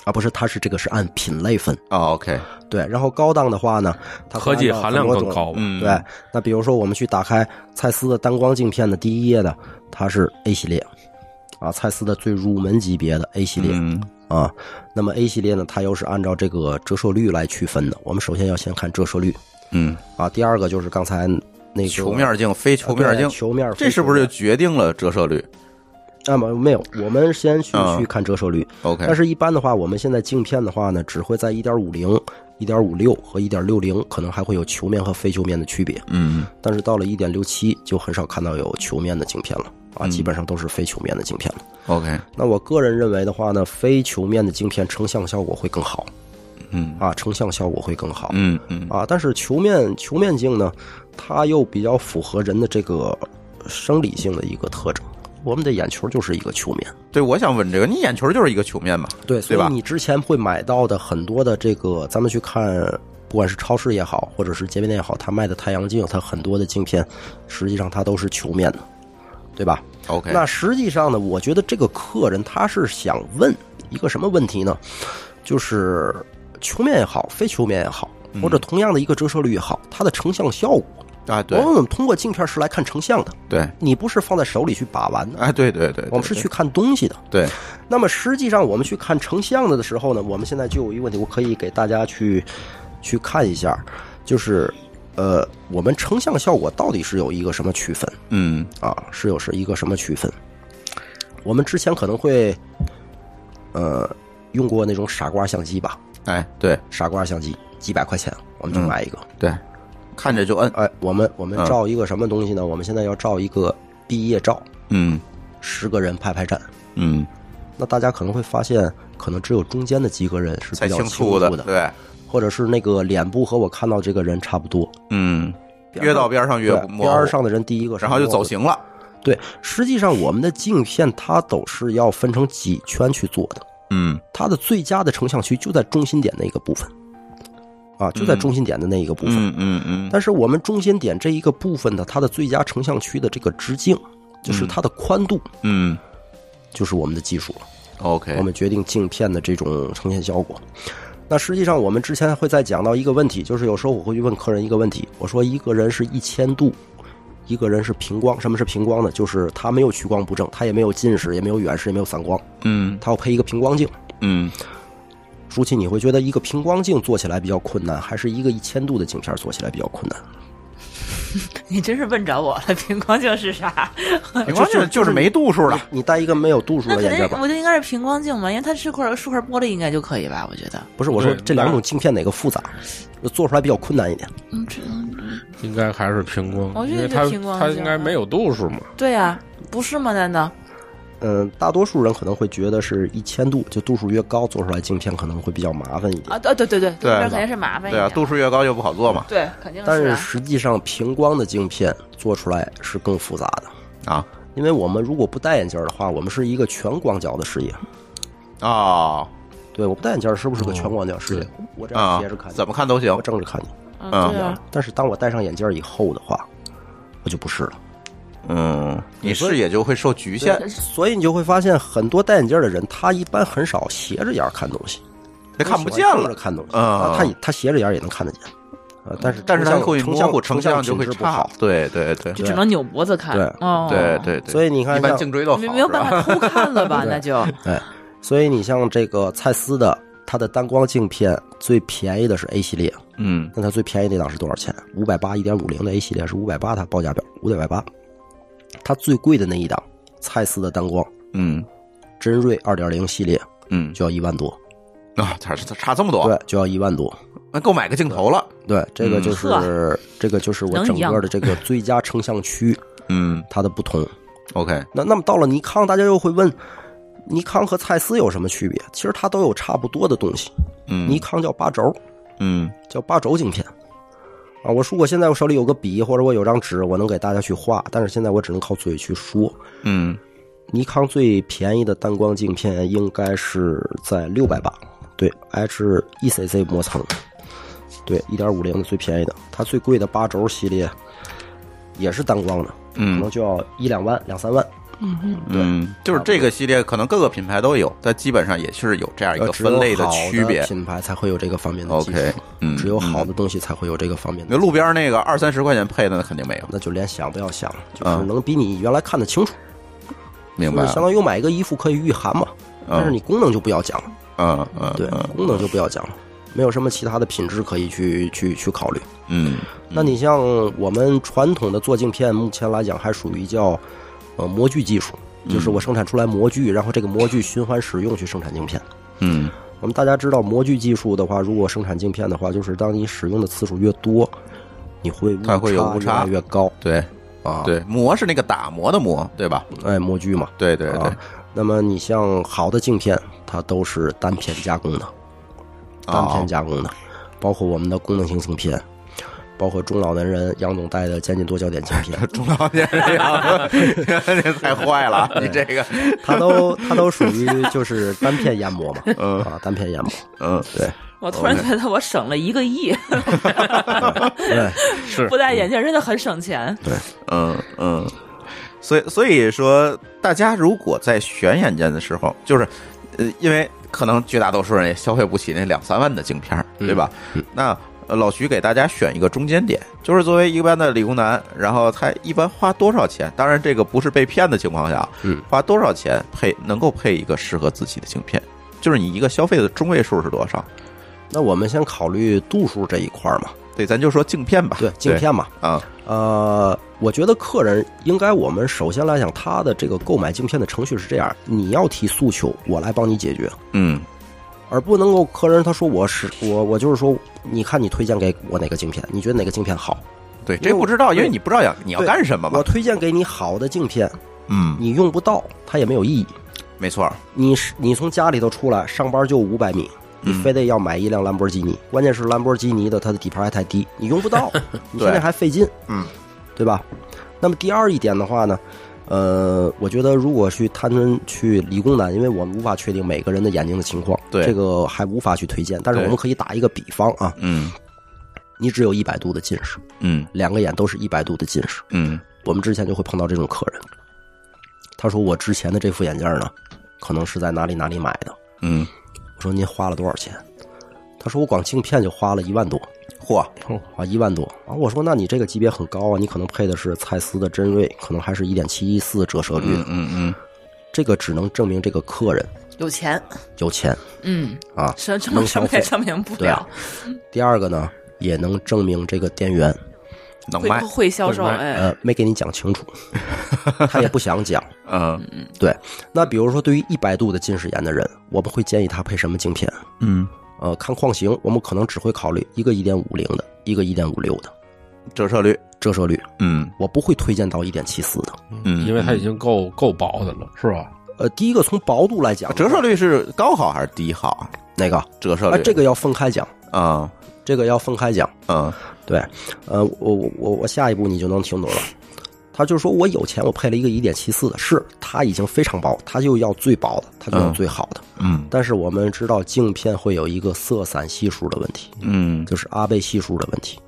啊，不是，它是这个是按品类分，啊 OK，对。然后高档的话呢，它科技含量更高。嗯，对，那比如说我们去打开蔡司的单光镜片的第一页的，它是 A 系列，啊，蔡司的最入门级别的 A 系列、嗯啊。那么 A 系列呢，它又是按照这个折射率来区分的。我们首先要先看折射率嗯，啊，第二个就是刚才那个球面镜非球面镜，球面，这是不是就决定了折射率啊？没没有，我们先去嗯去看折射率。？OK，但是，一般的话，我们现在镜片的话呢，只会在一点五零、一点五六和一点六零，可能还会有球面和非球面的区别。嗯但是到了一点六七，就很少看到有球面的镜片了啊，嗯基本上都是非球面的镜片了。OK，那我个人认为的话呢，非球面的镜片成像效果会更好嗯啊，成像效果会更好嗯嗯啊。但是球面球面镜呢，它又比较符合人的这个生理性的一个特征。我们的眼球就是一个球面，对，我想问这个，你眼球就是一个球面嘛？对，所对吧以你之前会买到的很多的这个，咱们去看，不管是超市也好，或者是街边店也好，它卖的太阳镜，它很多的镜片，实际上它都是球面的，对吧？OK，那实际上呢，我觉得这个客人他是想问一个什么问题呢？就是球面也好，非球面也好，或者同样的一个折射率也好，它的成像效果，啊，对我们通过镜片是来看成像的，对，你不是放在手里去把玩的，哎，对对对，我们是去看东西的。对，那么实际上我们去看成像的的时候呢，我们现在就有一个问题，我可以给大家去去看一下，就是呃，我们成像效果到底是有一个什么区分？嗯啊，是有是一个什么区分？我们之前可能会，呃，用过那种傻瓜相机吧？哎，对傻瓜相机几百块钱，我们就嗯买一个。对，看着就摁，哎，我们我们嗯照一个什么东西呢？我们现在要照一个毕业照，嗯十个人拍拍站。嗯，那大家可能会发现，可能只有中间的几个人是比较清楚的，对，或者是那个脸部和我看到这个人差不多。嗯，越到边上越边上的人第一个然后就走形了，对，实际上我们的镜片它都是要分成几圈去做的。嗯它的最佳的成像区就在中心点那个部分，啊，就在中心点的那一个部分。嗯嗯嗯，但是我们中心点这一个部分的它的最佳成像区的这个直径，就是它的宽度，嗯就是我们的技术了。，OK，我们决定镜片的这种呈现效果。那实际上，我们之前会再讲到一个问题，就是有时候我会去问客人一个问题，我说一个人是一千度，一个人是平光。什么是平光呢？就是他没有屈光不正，他也没有近视，也没有远视，也没有散光，嗯他要配一个平光镜。嗯，舒淇，你会觉得一个平光镜做起来比较困难，还是一个一千度的镜片做起来比较困难？你真是问着我了，平光镜是啥？平光镜就是没度数的，你戴一个没有度数的眼镜吧？我觉得应该是平光镜嘛，因为它是块是块玻璃，应该就可以吧？我觉得，不是，我说这两种镜片哪个复杂，做出来比较困难一点。嗯，这应该还是平光，我觉得是因为它平光它应该没有度数嘛。对呀、不是吗？难道？嗯，大多数人可能会觉得是一千度，就度数越高，做出来镜片可能会比较麻烦一点。啊，对对对对，对这肯定是麻烦一对啊，度数越高越不好做嘛。对，肯定但是啊实际上，平光的镜片做出来是更复杂的，啊因为我们如果不戴眼镜的话，我们是一个全广角的视野。啊对，我不戴眼镜是不是个全广角视野？我这样啊斜着看你，怎么看都行我。正着看你。嗯，对啊，但是当我戴上眼镜以后的话，我就不是了。嗯，你视野就会受局限，所以你就会发现，很多戴眼镜的人，他一般很少斜着眼看东西，他看不见了。看东西，啊啊他他斜着眼也能看得见，啊，但是但是它会成像成像就会不好。。对对对就只能扭脖子看。对哦，对对对。所以你看一般颈椎都好，没没有办法偷看了吧？那就哎，所以你像这个蔡司的，它的单光镜片最便宜的是 A 系列，嗯那它最便宜那档是多少钱？五百八，一点五零的 A 系列是五百八，它报价表五百八。它最贵的那一档，蔡司的单光嗯真锐二点零系列嗯就要一万多，啊，差差差这么多，对，就要一万多。那够买个镜头了。对，这个就是、呵这个就是我整个的这个最佳成像区 嗯它的不同。，OK，那那么到了尼康，大家又会问，尼康和蔡司有什么区别？其实它都有差不多的东西。嗯尼康叫八轴，嗯叫八轴镜片。啊，我说我现在我手里有个笔或者我有张纸，我能给大家去画，但是现在我只能靠嘴去说。嗯尼康最便宜的单光镜片应该是在六百八，对，H ECC 膜层，对，一点五零的最便宜的。它最贵的八轴系列也是单光的，可能嗯就要一两万、两三万。嗯，就是这个系列可能各个品牌都有，但基本上也是有这样一个分类的区别。品牌才会有这个方面的技术 OK，嗯只有好的东西才会有这个方面的。那路边那个二三十块钱配的那肯定没有，那就连想都要想，就是嗯能比你原来看得清楚。明白就是相？当于我买一个衣服可以御寒嘛，但是你功能就不要讲了，嗯嗯，对，嗯功能就不要讲了，没有什么其他的品质可以去去去考虑。嗯那你像我们传统的做镜片，目前来讲还属于叫呃模具技术，就是我生产出来模具，然后这个模具循环使用去生产镜片。嗯我们大家知道模具技术的话，如果生产镜片的话，就是当你使用的次数越多，你会它会有误差越高对啊。，对，磨是那个打磨的磨，对吧？哎，模具嘛，对对对啊，。那么你像好的镜片，它都是单片加工的，单片加工的，包括我们的功能性镜片，包括中老年人杨总带的将近多焦点镜片，中老年人呀，这太坏了！你这个，他都他都属于就是单片研磨嘛，嗯啊，单片研磨，嗯，对我突然觉得我省了一个亿，对，是不戴眼镜真的很省钱。对嗯嗯，所以所以说，大家如果在选眼镜的时候，就是呃，因为可能绝大多数人也消费不起那两三万的镜片，对吧？那呃老徐给大家选一个中间点，就是作为一般的理工男，然后他一般花多少钱？当然，这个不是被骗的情况下，嗯，花多少钱配能够配一个适合自己的镜片？就是你一个消费的中位数是多少？那我们先考虑度数这一块儿嘛，对，咱就说镜片吧。对，镜片嘛，啊，呃，我觉得客人应该，我们首先来讲，他的这个购买镜片的程序是这样：你要提诉求，我来帮你解决，嗯而不能够客人他说我是我我就是说，你看你推荐给我哪个镜片，你觉得哪个镜片好？对，这不知道，因为你不知道要你要干什么嘛我。推荐给你好的镜片，嗯，你用不到，它也没有意义。没错。你是你从家里头出来上班就五百米，你嗯非得要买一辆兰博基尼，关键是兰博基尼的它的底盘还太低，你用不到，你现在还费劲，嗯，对吧？那么第二一点的话呢，呃，我觉得如果去谈论去理工男，因为我们无法确定每个人的眼睛的情况，对。这个还无法去推荐，但是我们可以打一个比方啊，嗯。你只有一百度的近视，嗯。两个眼都是一百度的近视，嗯。我们之前就会碰到这种客人，他说我之前的这副眼镜呢，可能是在哪里哪里买的。嗯，我说您花了多少钱？他说我光镜片就花了一万多嚯，啊，一万多啊！我说那你这个级别很高啊，你可能配的是蔡司的真锐，可能还是一点七一四折射率，嗯嗯嗯，这个只能证明这个客人有钱，有钱嗯，啊。什什能消费么什么也证明不了，第二个呢，也能证明这个店员会能卖，会销售，哎，呃没给你讲清楚，他也不想讲。嗯对，那比如说对于一百度的近视眼的人，我们会建议他配什么镜片？嗯，呃，看框型，我们可能只会考虑一个一点五零的，一个一点五六的折射率，折射率，嗯我不会推荐到一点七四的。嗯，因为它已经够够薄的了，是吧？呃，第一个从薄度来讲，折射率是高好还是低好啊？哪个？折射率，啊这个要分开讲，啊这个要分开讲。啊对，呃，我我我我下一步你就能听懂了。他就说我有钱，我配了一个一点七四的，是它已经非常薄，他就要最薄的，他就要嗯最好的。嗯但是我们知道镜片会有一个色散系数的问题，嗯就是阿贝系数的问题，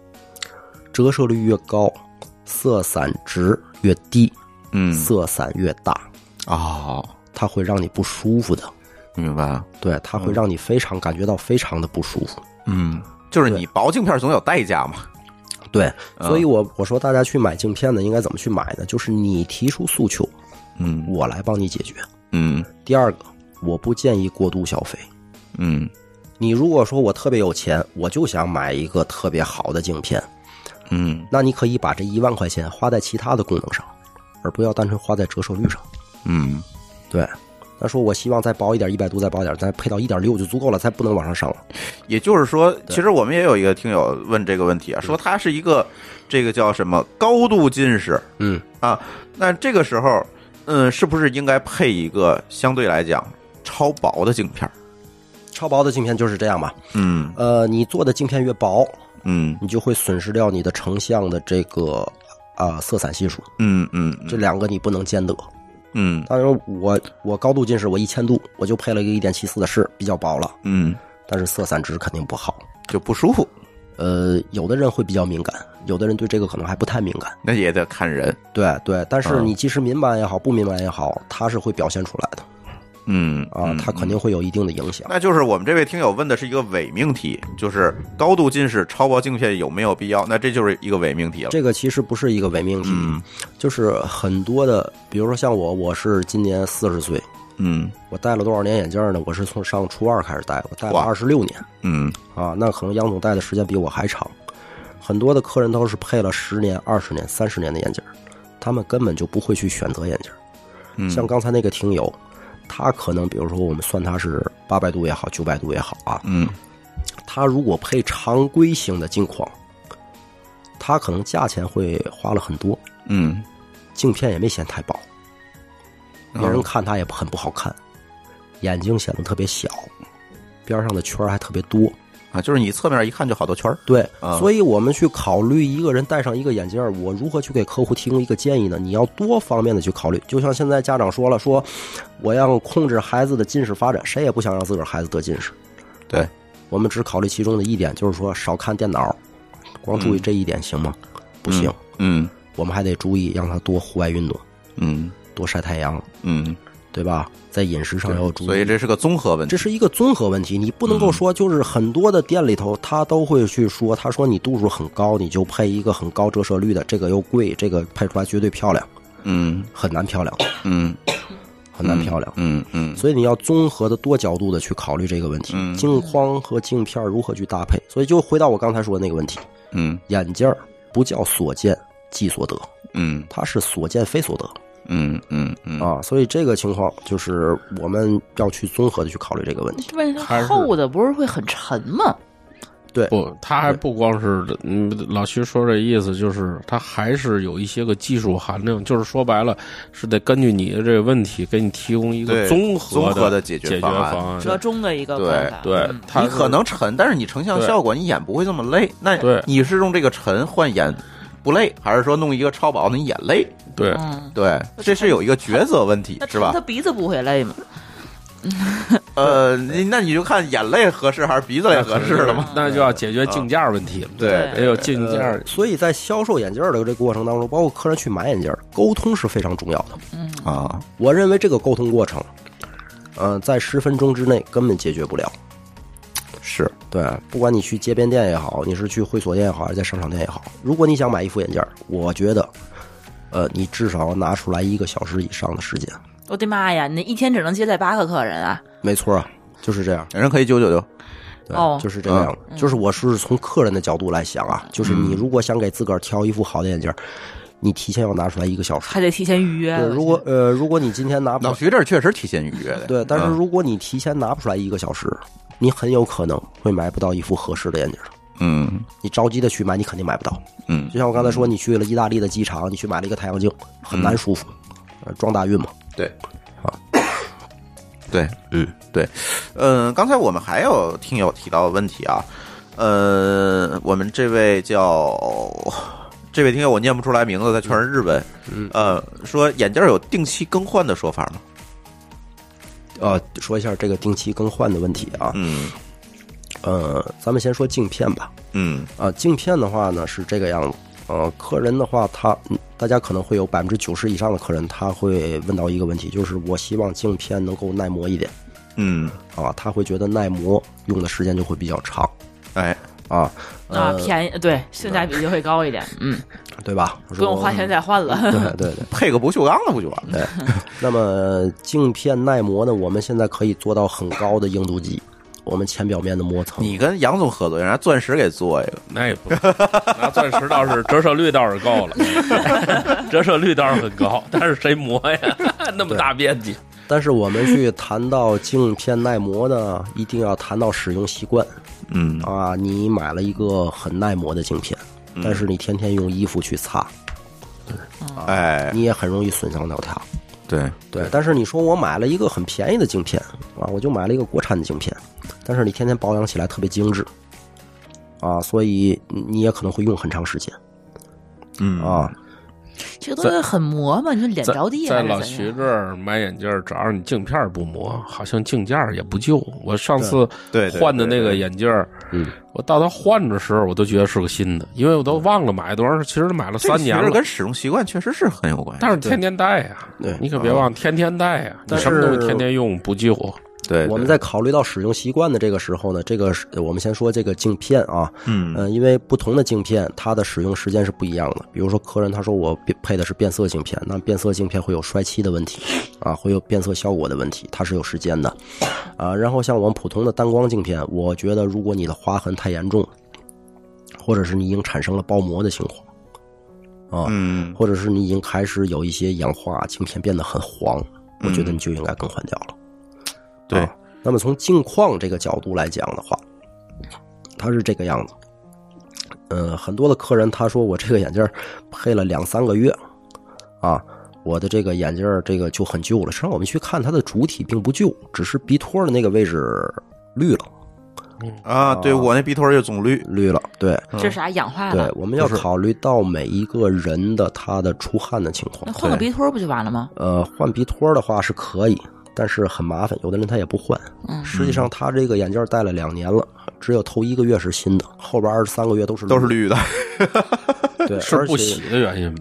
折射率越高，色散值越低，嗯色散越大，哦，它会让你不舒服的。明白。对，它会让你非常感觉到非常的不舒服。嗯，就是你薄镜片总有代价嘛。对，嗯所以我我说大家去买镜片呢，应该怎么去买呢？就是你提出诉求，嗯我来帮你解决。嗯第二个，我不建议过度消费。嗯你如果说我特别有钱，我就想买一个特别好的镜片，嗯那你可以把这一万块钱花在其他的功能上，而不要单纯花在折射率上。嗯对，他说我希望再薄一点，一百度再薄一点，再配到一点六就足够了，再不能往上升了。也就是说，其实我们也有一个听友问这个问题啊，说他是一个这个叫什么高度近视嗯，啊，那这个时候，嗯，是不是应该配一个相对来讲超薄的镜片？超薄的镜片就是这样吧。嗯呃，你做的镜片越薄，嗯你就会损失掉你的成像的这个啊、色散系数，嗯嗯这两个你不能兼得。嗯当然我，我高度近视，我一千度，我就配了一个一点七四的视比较薄了，嗯，但是色散值肯定不好。就不舒服，呃，有的人会比较敏感，有的人对这个可能还不太敏感。那也得看人。对对，但是嗯你即使敏感也好，不敏感也好，它是会表现出来的嗯啊，它肯定会有一定的影响。那就是我们这位听友问的是一个伪命题，就是高度近视超薄镜片有没有必要？那这就是一个伪命题了。这个其实不是一个伪命题，嗯就是很多的，比如说像我，我是今年四十岁，嗯我戴了多少年眼镜呢？我是从上初二开始戴，我戴了二十六年嗯啊，那可能杨总戴的时间比我还长。很多的客人都是配了十年、二十年、三十年的眼镜，他们根本就不会去选择眼镜。嗯，像刚才那个听友，他可能比如说我们算他是八百度也好，九百度也好啊，嗯。他如果配常规型的镜框，他可能价钱会花了很多，嗯，镜片也没显太薄，别人看它也很不好看，眼睛显得特别小，边上的圈儿还特别多。啊，就是你侧面一看就好多圈儿。对，啊所以我们去考虑一个人戴上一个眼镜儿，我如何去给客户提供一个建议呢？你要多方面的去考虑。就像现在家长说了，说我要控制孩子的近视发展，谁也不想让自个儿孩子得近视。对，我们只考虑其中的一点，就是说少看电脑，光注意这一点行吗？不行，嗯我们还得注意让他多户外运动，嗯多晒太阳，嗯，对吧？在饮食上要注意。所以这是个综合问题。这是一个综合问题，你不能够说就是很多的店里头，他都会去说，他说你度数很高，你就配一个很高折射率的，这个又贵，这个配出来绝对漂亮，嗯很难漂亮，嗯很难漂亮。嗯嗯所以你要综合的多角度的去考虑这个问题，嗯镜框和镜片如何去搭配。所以就回到我刚才说的那个问题，嗯眼镜儿不叫所见即所得，嗯它是所见非所得嗯嗯嗯啊。所以这个情况就是我们要去综合的去考虑这个问题。这问题还是厚的不是会很沉吗？对不，它还不光是嗯，老徐说这意思就是，它还是有一些个技术含量，就是说白了，是得根据你的这个问题，给你提供一个综合综合的解解决方案。折中的一个对办法。对你可能沉，但是你成像效果你眼不会这么累。那对你是用这个沉换眼不累，还是说弄一个超薄的你眼累？对嗯，对，这是有一个抉择问题，是吧他？鼻子不会累吗？呃，那你就看眼泪合适还是鼻子泪合适了嘛？那就要解决镜架问题了。对得有镜架呃，所以在销售眼镜儿的这个过程当中，包括客人去买眼镜儿，沟通是非常重要的。啊，我认为这个沟通过程，呃，在十分钟之内根本解决不了。是，对，不管你去街边店也好，你是去会所店也好，还是在商场店也好，如果你想买一副眼镜儿，我觉得，呃，你至少要拿出来一个小时以上的时间。我的妈呀，你一天只能接待八个客人啊！没错啊，就是这样。人可以九九九。对，哦就是这样子。就是我是从客人的角度来想啊，就是你如果想给自个儿挑一副好的眼镜儿，你提前要拿出来一个小时。还得提前预约。对，如果呃，如果你今天拿不老徐这儿确实提前预约的。对，但是嗯如果你提前拿不出来一个小时，你很有可能会买不到一副合适的眼镜。嗯你着急的去买，你肯定买不到。嗯就像我刚才说，你去了意大利的机场，你去买了一个太阳镜，很难舒服，呃，撞大运嘛。对，对，嗯，对，嗯、刚才我们还有听友提到的问题啊，呃，我们这位叫这位听友我念不出来名字，他全是日文，嗯呃，说眼镜有定期更换的说法吗？呃，说一下这个定期更换的问题啊。嗯呃，咱们先说镜片吧。嗯啊，镜片的话呢是这个样子。呃，客人的话，他嗯大家可能会有百分之九十以上的客人，他会问到一个问题，就是我希望镜片能够耐磨一点嗯，啊，他会觉得耐磨用的时间就会比较长哎，啊，啊呃，便宜，对，性价比就会高一点，嗯，对吧？不用花钱再换了。对对对配个不锈钢的不就完了？对。那么镜片耐磨呢，我们现在可以做到很高的硬度级，我们前表面的磨层。你跟杨总合作，让人家钻石给做一个，那也不，拿钻石倒是折射率倒是够了，折射率倒是很高，但是谁磨呀？那么大面积，但是我们去谈到镜片耐磨呢，一定要谈到使用习惯。嗯。啊。你买了一个很耐磨的镜片，但是你天天用衣服去擦，哎，你也很容易损伤到它。对，对，但是你说我买了一个很便宜的镜片啊，我就买了一个国产的镜片，但是你天天保养起来特别精致。啊，所以你也可能会用很长时间。嗯。啊。这个东西很磨嘛，你说脸着地在？老徐这儿买眼镜儿，只要你镜片儿不磨，好像镜架儿也不旧。我上次对对换的那个眼镜儿，嗯，我到他换的时候，我都觉得是个新的，因为我都忘了买多少，其实买了三年了。跟使用习惯确实是很有关系。但是天天戴呀对，你可别忘天天戴呀，你但什么东西天天用不旧。对，我们在考虑到使用习惯的这个时候呢，这个是我们先说这个镜片啊，嗯呃，因为不同的镜片它的使用时间是不一样的。比如说客人他说我配配的是变色镜片，那变色镜片会有衰期的问题啊，会有变色效果的问题，它是有时间的啊。然后像我们普通的单光镜片，我觉得如果你的划痕太严重，或者是你已经产生了包膜的情况啊，嗯或者是你已经开始有一些氧化，镜片变得很黄，我觉得你就应该更换掉了。对啊那么从镜框这个角度来讲的话，它是这个样子。呃，很多的客人他说我这个眼镜儿配了两三个月，啊，我的这个眼镜儿这个就很旧了。实际上我们去看它的主体并不旧，只是鼻托的那个位置绿了，啊，对我那鼻托就总绿，绿了。对，这是啥氧化了对？，我们要考虑到每一个人的他的出汗的情况那。换个鼻托不就完了吗？呃，换鼻托的话是可以，但是很麻烦，有的人他也不换。嗯实际上他这个眼镜戴了两年了，只有头一个月是新的，后边二十三个月都是都是绿的。对，是不洗的原因吗？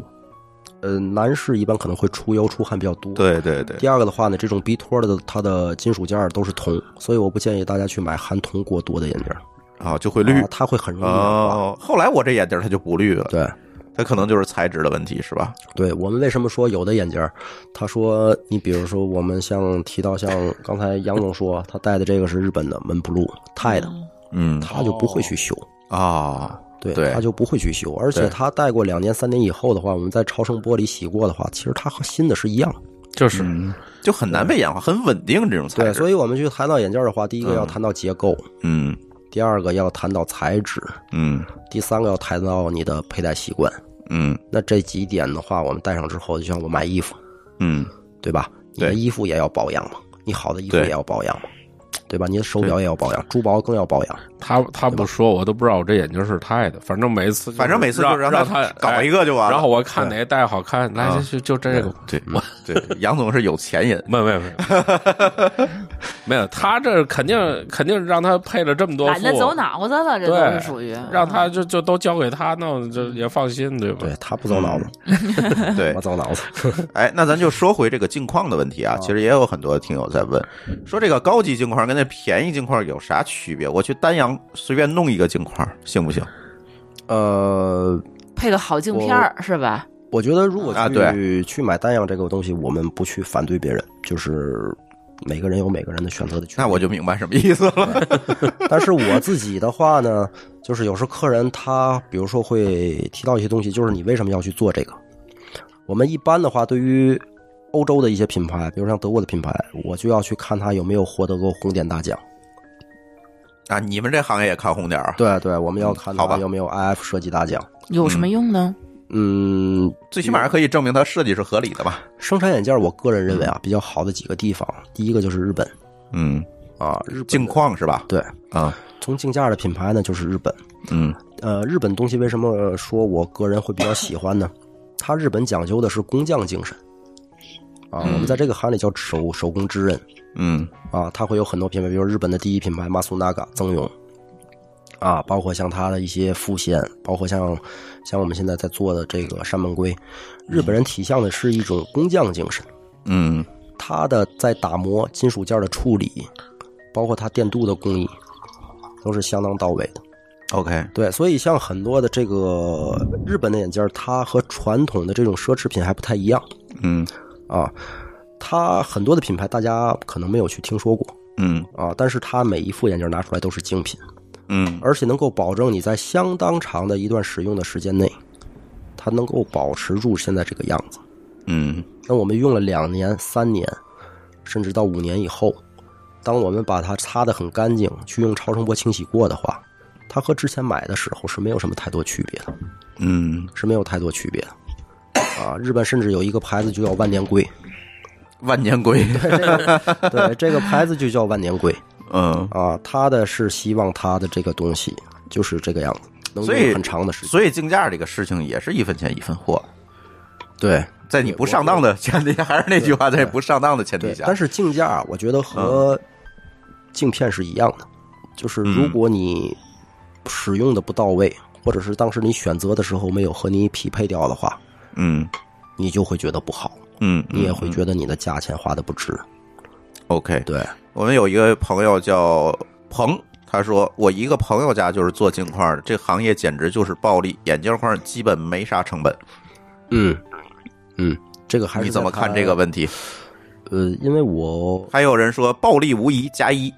呃，男士一般可能会出油出汗比较多。。对对对，第二个的话呢，这种鼻托的它的金属件儿都是铜，所以我不建议大家去买含铜过多的眼镜儿，啊就会绿啊它会很容易氧化。哦。后来我这眼镜它就不绿了，对，它可能就是材质的问题，是吧？对我们为什么说有的眼镜儿，他说你比如说我们像提到像刚才杨总说他戴的这个是日本的门 blue 钛的，嗯他就不会去修。啊，对，对他就不会去修，而且他戴过两年、三年以后的话，我们在超声波里洗过的话，其实它和新的是一样。就是嗯，就很难被氧化，很稳定这种材对，所以我们去谈到眼镜的话，第一个要谈到结构，嗯第二个要谈到材质，嗯第三个要谈到你的佩戴习惯。嗯那这几点的话，我们戴上之后，就像我买衣服，嗯，对吧？你的衣服也要保养嘛，你好的衣服也要保养嘛，对吧？你的手表也要保养，珠宝更要保养。他他不说，我都不知道我这眼镜是他的。反正每次反正每次就让他搞一个就完了。然后我看哪个戴好看，来啊就就就这个。对对，杨总是有钱人。没有没有没有，没有，他这肯定肯定让他配了这么多副，懒得走脑子了，这都属于让他就就都交给他弄，就也放心，对吧？对他不走脑子，对我，走脑子。哎，那咱就说回这个镜框的问题啊。其实也有很多听友在问，说这个高级镜框跟那便宜镜框有啥区别？我去丹阳随便弄一个镜框行不行？呃，配个好镜片儿是吧？我觉得如果去、啊对去买单样这个东西，我们不去反对别人，就是每个人有每个人的选择的权利。那我就明白什么意思了。但是我自己的话呢，就是有时候客人他比如说会提到一些东西，就是你为什么要去做这个？我们一般的话，对于欧洲的一些品牌，比如像德国的品牌，我就要去看他有没有获得过红点大奖。啊，你们这行业也看红点儿啊？对对，我们要看嗯好吧有没有 IF 设计大奖。有什么用呢？嗯，最起码可以证明它设计是合理的吧？生产眼镜，我个人认为啊，比较好的几个地方，第一个就是日本，嗯，啊。日本镜框是吧？对，啊，从镜架的品牌呢就是日本。嗯呃，日本东西为什么说我个人会比较喜欢呢？它日本讲究的是工匠精神啊，我们在这个行里叫手手工之刃嗯。啊，它会有很多品牌，比如日本的第一品牌马苏纳嘎曾永啊，包括像它的一些副线，包括像像我们现在在做的这个山本龟，日本人体现的是一种工匠精神，嗯。它的在打磨金属件的处理，包括它电镀的工艺，都是相当到位的。，OK，对，所以像很多的这个日本的眼镜，它和传统的这种奢侈品还不太一样嗯。啊。它很多的品牌大家可能没有去听说过。嗯。啊，但是它每一副眼镜拿出来都是精品，嗯。而且能够保证你在相当长的一段使用的时间内，它能够保持住现在这个样子。嗯。那我们用了两年、三年，甚至到五年以后，当我们把它擦得很干净，去用超声波清洗过的话，它和之前买的时候是没有什么太多区别的。嗯，是没有太多区别的。啊，日本甚至有一个牌子就叫万年龟，万年龟，对，这个牌子就叫万年龟 嗯，啊，他的是希望他的这个东西就是这个样子，能所以用很长的时间。所以竞价这个事情也是一分钱一分货，对在你不上当的前提下，还是那句话，在不上当的前提，下，但是竞价我觉得和镜片是一样的，就是如果你使用的不到位，或者是当时你选择的时候没有和你匹配掉的话，嗯。你就会觉得不好，嗯，你也会觉得你的价钱花的不值。OK。对，我们有一个朋友叫鹏，他说我一个朋友家就是做镜框的，这行业简直就是暴利，眼镜框基本没啥成本。嗯嗯，这个还是你怎么看这个问题？呃，因为我还有人说暴利无疑加一，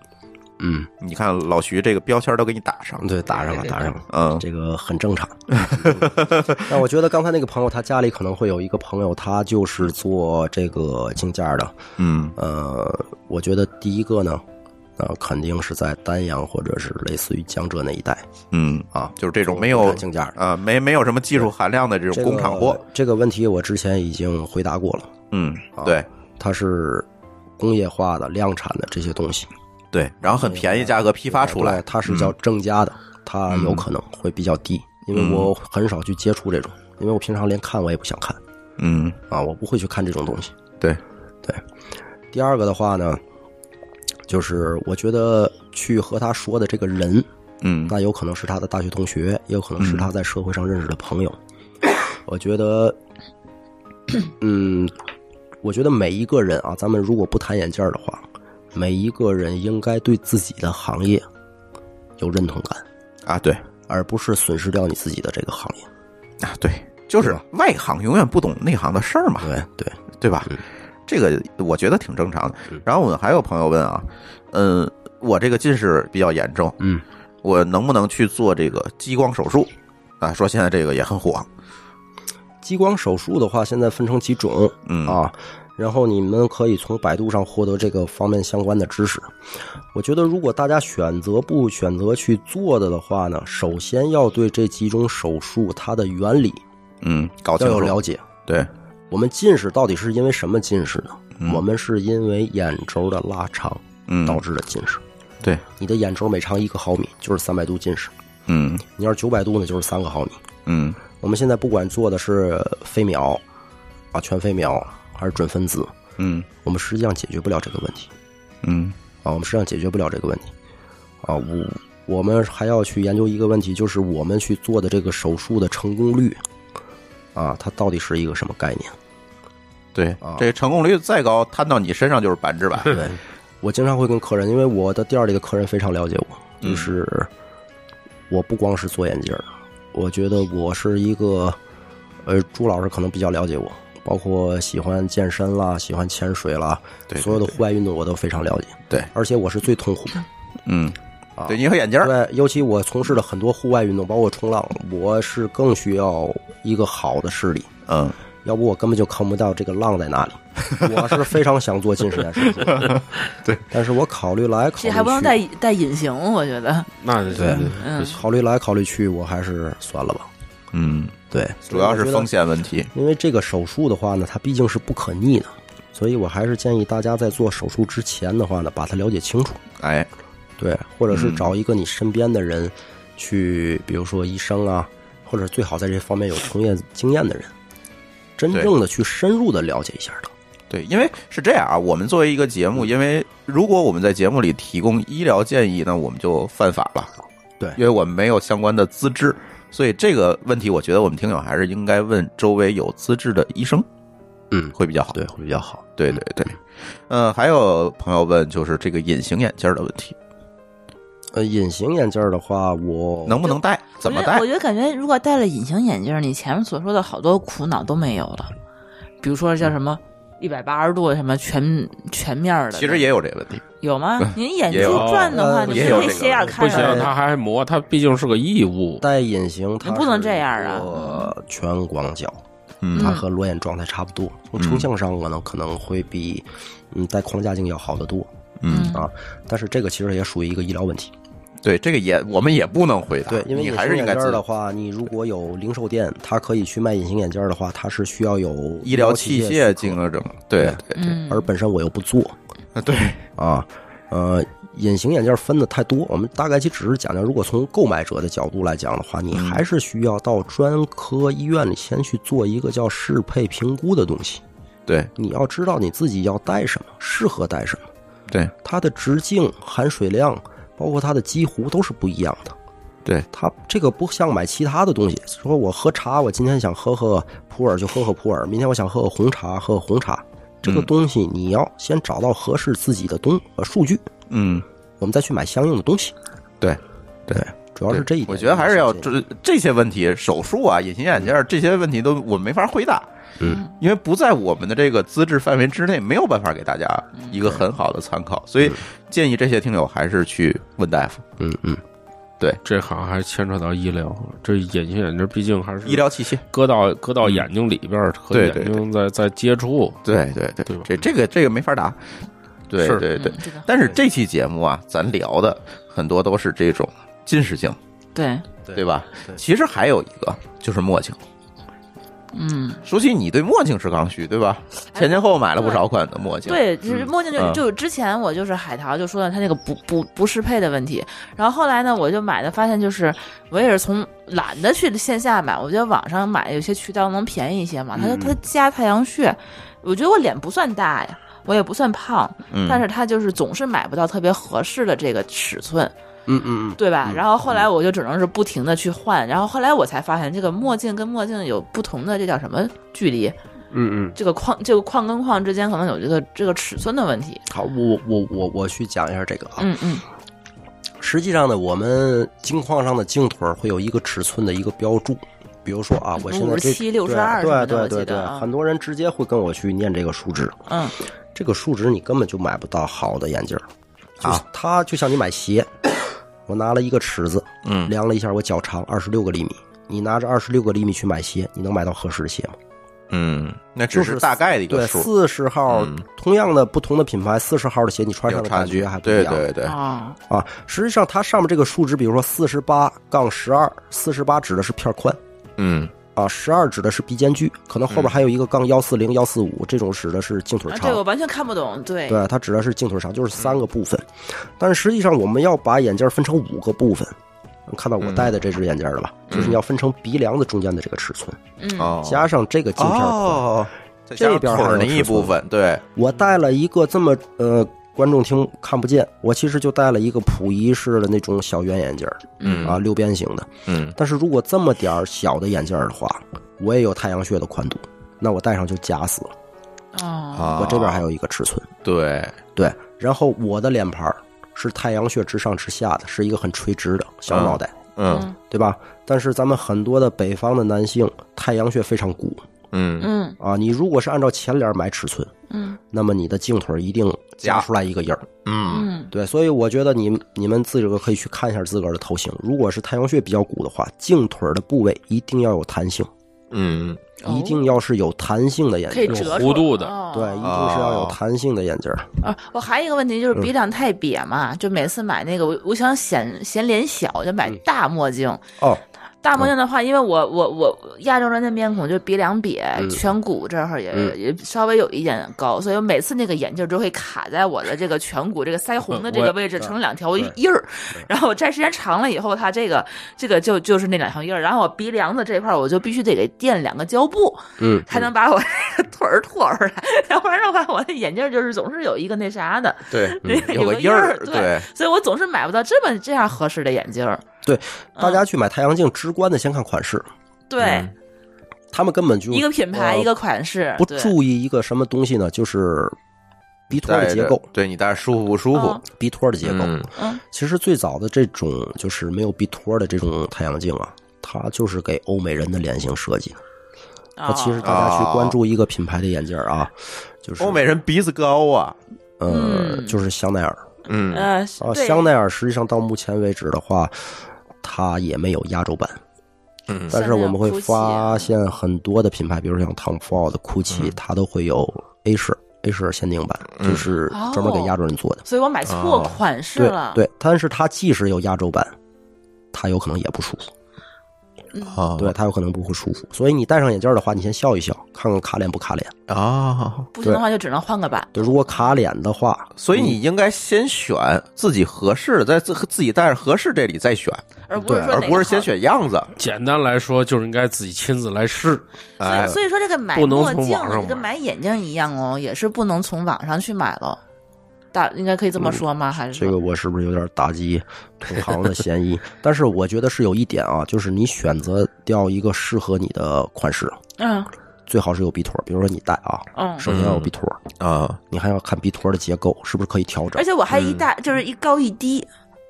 嗯，你看老徐这个标签都给你打上了。对，打上了，打上了，嗯这个很正常。那我觉得刚才那个朋友，他家里可能会有一个朋友，他就是做这个镜架的。嗯呃，我觉得第一个呢，呃，肯定是在丹阳或者是类似于江浙那一带嗯，啊，就是这种没有镜架的。啊没没有什么技术含量的这种工厂货。这个问题我之前已经回答过了，嗯，啊对它是工业化的、量产的这些东西对，然后很便宜价格批发出来对，它是叫正价的，它有可能会比较低，因为我很少去接触这种，因为我平常连看我也不想看嗯。啊，我不会去看这种东西。对，对。第二个的话呢，就是我觉得去和他说的这个人，嗯。那有可能是他的大学同学，也有可能是他在社会上认识的朋友。我觉得，嗯，我觉得每一个人啊，咱们如果不谈眼镜儿的话，每一个人应该对自己的行业有认同感，啊对而不是损失掉你自己的这个行业。啊对，就是外行永远不懂内行的事儿嘛。对对，对吧？这个我觉得挺正常的。然后我们还有朋友问啊，嗯，我这个近视比较严重，嗯，我能不能去做这个激光手术？啊，说现在这个也很火，激光手术的话，现在分成几种，嗯啊，然后你们可以从百度上获得这个方面相关的知识。我觉得，如果大家选择不选择去做的的话呢，首先要对这几种手术它的原理嗯，搞清楚要有了解。对，我们近视到底是因为什么近视呢？我们是因为眼轴的拉长嗯，导致的近视。对，你的眼轴每长一个毫米就是三百度近视，嗯你要是九百度呢，就是三个毫米。嗯我们现在不管做的是飞秒啊、全飞秒还是准分子，嗯我们实际上解决不了这个问题嗯啊，我们实际上解决不了这个问题啊。我我们还要去研究一个问题，就是我们去做的这个手术的成功率啊，它到底是一个什么概念？对啊，这成功率再高，摊到你身上就是百分之百。对，我经常会跟客人，因为我的店里的客人非常了解我，嗯就是我不光是做眼镜儿，我觉得我是一个，呃，朱老师可能比较了解我，包括喜欢健身啦，喜欢潜水啦，对对所有的户外运动我都非常了解，对，而且我是最痛苦的。嗯啊，对，你有眼镜儿，对，尤其我从事了很多户外运动，包括冲浪，我是更需要一个好的视力，嗯。要不我根本就看不到这个浪在哪里。我是非常想做近视眼手术，对，但是我考虑来考虑去，这还不能戴戴隐形，我觉得。那对嗯。考虑来考虑去，我还是算了吧。嗯，对，主要是风险，问题。因为这个手术的话呢，它毕竟是不可逆的所以我还是建议大家在做手术之前的话呢，把它了解清楚。哎，对，或者是嗯找一个你身边的人去，比如说医生啊，或者最好在这方面有从业经验的人，真正的去深入的了解一下它。对，因为是这样啊，我们作为一个节目，因为如果我们在节目里提供医疗建议呢，我们就犯法了。对因为我们没有相关的资质，所以这个问题，我觉得我们听友还是应该问周围有资质的医生嗯，会比较好。对，会比较好。对对对，嗯，还有朋友问，就是这个隐形眼镜的问题，呃，隐形眼镜儿的话，我能不能戴？怎么戴我觉得？我？觉得感觉如果戴了隐形眼镜，你前面所说的好多苦恼都没有了，比如说叫什么一百八十度什么全全面的，其实也有这个问题。有吗？您眼珠也有转的话，呃你也有这个不得斜眼不行看着，他还磨，他毕竟是个异物。戴隐形，它你不能这样啊一个全广角，嗯它和裸眼状态差不多，从成像上可能可能会比嗯戴框架镜要好得多嗯，啊。但是这个其实也属于一个医疗问题。对，这个也我们也不能回答。对，因为隐形眼还是应该自镜儿的话，你如果有零售店，它可以去卖隐形眼镜儿的话，它是需要有医疗器械械许可进了整。对对嗯，而本身我又不做对对，啊。呃，隐形眼镜儿分的太多，我们大概其只是讲讲，如果从购买者的角度来讲的话，你还是需要到专科医院里先去做一个叫适配评估的东西。对你要知道你自己要戴什么，适合戴什么，对它的直径、含水量，包括它的激弧都是不一样的。对，它这个不像买其他的东西，说我喝茶，我今天想喝喝普洱就喝喝普洱，明天我想喝喝红茶喝喝红茶。这个嗯东西你要先找到合适自己的东呃数据，嗯，我们再去买相应的东西。对对，主要是这一点。我觉得还是要这这这些问题，手术啊、隐形眼镜儿这些问题都我们没法回答。嗯，因为不在我们的这个资质范围之内，没有办法给大家一个很好的参考，所以建议这些听友还是去问大夫。嗯嗯，这好像还牵扯到医疗，这隐形眼镜毕竟还是医疗器械，搁到搁到眼睛里边儿和对对眼睛在在接触。对对对对这这个这个没法答。对对对。但是这期节目啊，咱聊的很多都是这种近视镜，对，对吧？其实还有一个就是墨镜。嗯，说起，你对墨镜是刚需，对吧？前前后后买了不少款的墨镜。对，就是墨镜就嗯就之前我就是海淘就说了它那个不不不适配的问题，然后后来呢我就买的发现就是我也是从懒得去线下买，我觉得网上买有些渠道能便宜一些嘛，它嗯它加太阳穴，我觉得我脸不算大呀。我也不算胖，嗯，但是它就是总是买不到特别合适的这个尺寸，嗯嗯嗯嗯，对吧？然后后来我就只能是不停的去换，然后后来我才发现这个墨镜跟墨镜有不同的这叫什么距离，嗯嗯。这个框这个框跟框之间可能有这个这个尺寸的问题。好，我我我我去讲一下这个啊。嗯嗯实际上呢，我们镜框上的镜腿会有一个尺寸的一个标注，比如说啊，我现在这57 62什么对对对对很多人直接会跟我去念这个数值，嗯这个数值你根本就买不到好的眼镜儿啊。就是它就像你买鞋，我拿了一个尺子，嗯量了一下我脚长二十六个厘米，你拿着二十六个厘米去买鞋，你能买到合适的鞋吗？嗯，那只是是大概的一个对，数，四十号、嗯同样的不同的品牌，四十号的鞋你穿上有差距的感觉还。不一对样。对对，啊啊，实际上它上面这个数值，比如说四十八杠十二，四十八指的是片宽嗯啊，十二指的是鼻间距，可能后边还有一个杠幺四零、幺四五，这种指的是镜腿啊，长。这个我完全看不懂。对，对，它指的是镜腿长，就是三个部分。但是实际上，我们要把眼镜分成五个部分。能看到我戴的这只眼镜了吧？就是你要分成鼻梁的中间的这个尺寸，嗯哦，加上这个镜片。哦，这边还有腿那一部分，对，我戴了一个这么呃，观众听看不见，我其实就戴了一个溥仪式的那种小圆眼镜儿嗯啊，六边形的。嗯但是如果这么点儿小的眼镜儿的话，我也有太阳穴的宽度，那我戴上就夹死了。哦，啊，我这边还有一个尺寸，对，对。然后我的脸盘儿是太阳穴直上直下的，是一个很垂直的小脑袋，嗯对吧？但是咱们很多的北方的男性太阳穴非常鼓嗯嗯啊，你如果是按照前脸买尺寸，嗯那么你的镜腿一定夹出来一个印儿。嗯嗯对，所以我觉得你你们自个儿可以去看一下自个儿的头型。如果是太阳穴比较鼓的话，镜腿的部位一定要有弹性，嗯一定要是有弹性的眼镜。可以折弧度的哦对，一定是要有弹性的眼镜。啊，我还有一个问题就是鼻梁太瘪嘛，就每次买那个我我想显显脸小，就买大墨镜，哦，大墨镜的话，因为我我我亚洲人的面孔就鼻梁瘪、嗯颧骨这儿也、嗯也稍微有一点高，所以我每次那个眼镜就会卡在我的这个颧骨这个腮红的这个位置，成两条印儿。然后我摘时间长了以后，它这个这个就就是那两条印儿。然后我鼻梁子这块儿，我就必须得给垫两个胶布，嗯，才能把我腿儿托出来，要不然的话，我的眼镜就是总是有一个那啥的，对，有个印儿，对对，所以我总是买不到这么这样合适的眼镜儿。对，大家去买太阳镜，直观的先看款式，对，嗯。他们根本就一个品牌、呃一个款式，不注意一个什么东西呢？就是鼻托的结构，对你戴着舒服不舒服嗯？鼻托的结构。嗯。嗯。其实最早的这种就是没有鼻托的这种太阳镜啊，它就是给欧美人的脸型设计的。那其实哦。大家去关注一个品牌的眼镜啊，就是欧美人鼻子高啊，呃，嗯。就是香奈儿。嗯。呃，啊，香奈儿实际上到目前为止的话，它也没有压轴版。嗯但是我们会发现很多的品牌，比如像 Tom Ford、GUCCI，它都会有 A 式 A 式限定版，嗯就是专门给亚洲人做的。所以我买错哦款式对了。对，但是它即使有亚洲版，它有可能也不舒服。啊，对，他有可能不会舒服。所以你戴上眼镜的话，你先笑一笑，看看卡脸不卡脸。啊，不行的话就只能换个版。对，如果卡脸的话，所以你应该先选自己合适的，在自自己戴着合适这里再选，而不是而不是先选样子。简单来说，就是应该自己亲自来试。哎，所以说这个买墨镜跟买买眼镜一样哦，也是不能从网上去买了。大应该可以这么说吗？还是这个我是不是有点打击 同行的嫌疑？但是我觉得是有一点啊，就是你选择掉一个适合你的款式，嗯最好是有鼻托。比如说你戴啊，嗯，首先要有鼻托，啊，你还要看鼻托的结构是不是可以调整而。且我还一戴就是一高一低，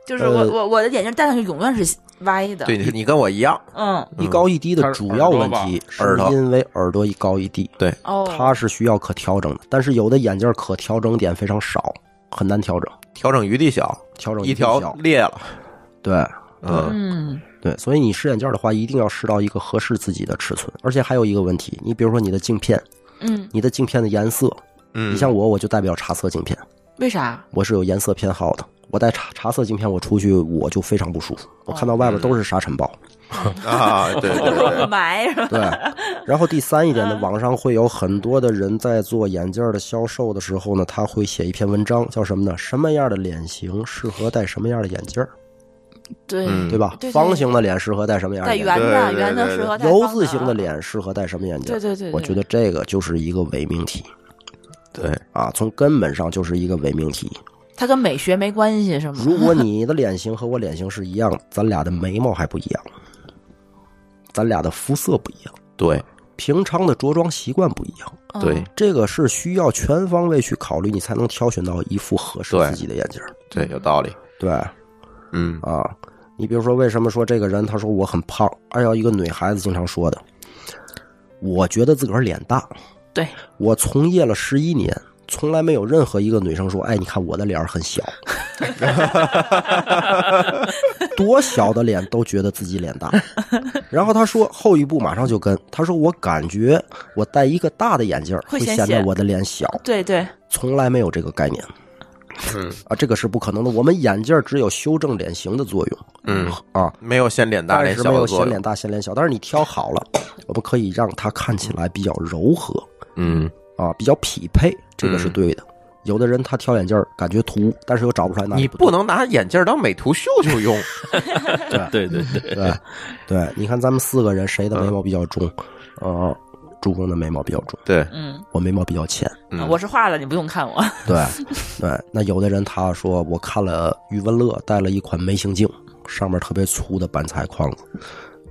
就是我呃我我的眼镜戴上去永远是歪的。对，你你跟我一样，嗯一高一低的主要问题是耳朵因为耳朵一高一低，哦，它是需要可调整的。但是有的眼镜可调整点非常少，很难调整，调整余地小，调整一条小。裂了，对嗯嗯对，所以你试眼镜的话，一定要试到一个合适自己的尺寸。而且还有一个问题，你比如说你的镜片，嗯，你的镜片的颜色，嗯，你像我，我就代表茶色镜片，为啥？我是有颜色偏好的。我戴茶茶色镜片，我出去我就非常不舒服，我看到外边都是沙尘暴。啊，对对 对，埋是吧？对，然后第三一点呢，网上会有很多的人在做眼镜的销售的时候呢，他会写一篇文章，叫什么呢？什么样的脸型适合戴什么样的眼镜儿，对嗯对吧？方形的脸适合戴什么样的戴眼镜儿？圆的对对圆的对适合戴油字形的啊，脸适合戴什么眼镜？对对对，对我觉得这个就是一个伪命题对，啊，从根本上就是一个伪命题。它跟美学没关系是吗？如果你的脸型和我脸型是一样，咱俩的眉毛还不一样，咱俩的肤色不一样，对平常的着装习惯不一样。嗯对这个是需要全方位去考虑，你才能挑选到一副合适自己的眼镜儿。对，有道理，对嗯啊，你比如说，为什么说这个人他说我很胖？按照一个女孩子经常说的，我觉得自个儿脸大。对，我从业了十一年，从来没有任何一个女生说：“哎，你看我的脸儿很小。” 多小的脸都觉得自己脸大。然后他说后一步马上就跟他说：“我感觉我戴一个大的眼镜会显得我的脸小。”对对，从来没有这个概念。嗯啊，这个是不可能的。我们眼镜只有修正脸型的作用嗯，啊，没有显脸大脸小没有显脸，大显脸小。但是你挑好了，我们可以让它看起来比较柔和嗯啊，比较匹配，这个是嗯对的。有的人他挑眼镜儿感觉凸，但是又找不出来哪里你不能拿眼镜当美图秀秀用，对对对，对对。你看咱们四个人谁的眉毛比较重？呃，朱峰的眉毛比较重，对，嗯，我眉毛比较浅。嗯我是画的，你不用看我。对对，那有的人他说我看了余文乐戴了一款眉形镜，上面特别粗的板材框子，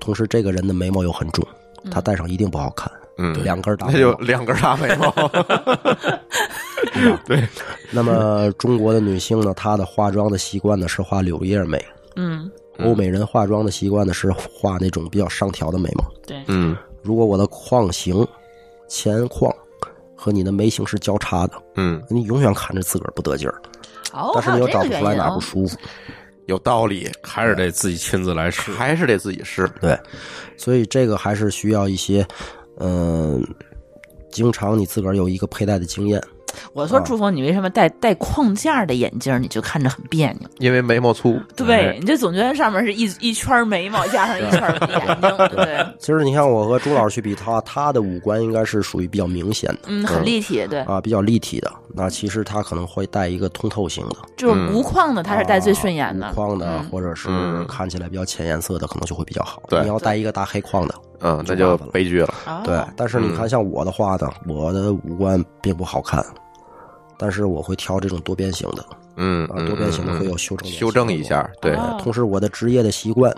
同时这个人的眉毛又很重，他戴上一定不好看，嗯，两根大那眉毛。就两根大眉毛 对，那么中国的女性呢，她的化妆的习惯呢是画柳叶眉，嗯，欧美人化妆的习惯呢是画那种比较上挑的眉毛。对，嗯。如果我的框型、前框和你的眉形是交叉的，嗯，你永远看着自个儿不得劲儿，哦，但是你又找不出来哪不舒服。有道理，还是得自己亲自来试。还是得自己试，对，所以这个还是需要一些，嗯、经常你自个儿有一个佩戴的经验，我说啊朱峰，你为什么戴戴框架的眼镜，你就看着很别扭？因为眉毛粗，对，你就总觉得上面是一一圈眉毛加上一圈眼睛，对，其实你看我和朱老师去比，他他的五官应该是属于比较明显的嗯，很立体，对，啊，比较立体的。那其实他可能会带一个通透型的，就是无框的，他是戴最顺眼的啊无。框的，嗯或者是嗯看起来比较浅颜色的，可能就会比较好。对你要戴一个大黑框的，嗯，那就悲剧了。哦对。但是你嗯看，像我的话呢，我的五官并不好看，但是我会挑这种多边形的啊，嗯啊，多边形的嗯会有修正修正一下，对，哦同时，我的职业的习惯，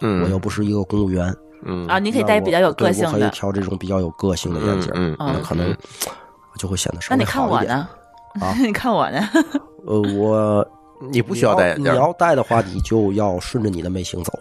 嗯，我又不是一个公务员，嗯啊，你可以戴比较有个性的我可以。挑这种比较有个性的眼镜，嗯可能就会显得稍微那你看好一点。我呢？啊 你看我呢？呃，我 你不需要戴眼镜你要，戴的话，你就要顺着你的眉形走。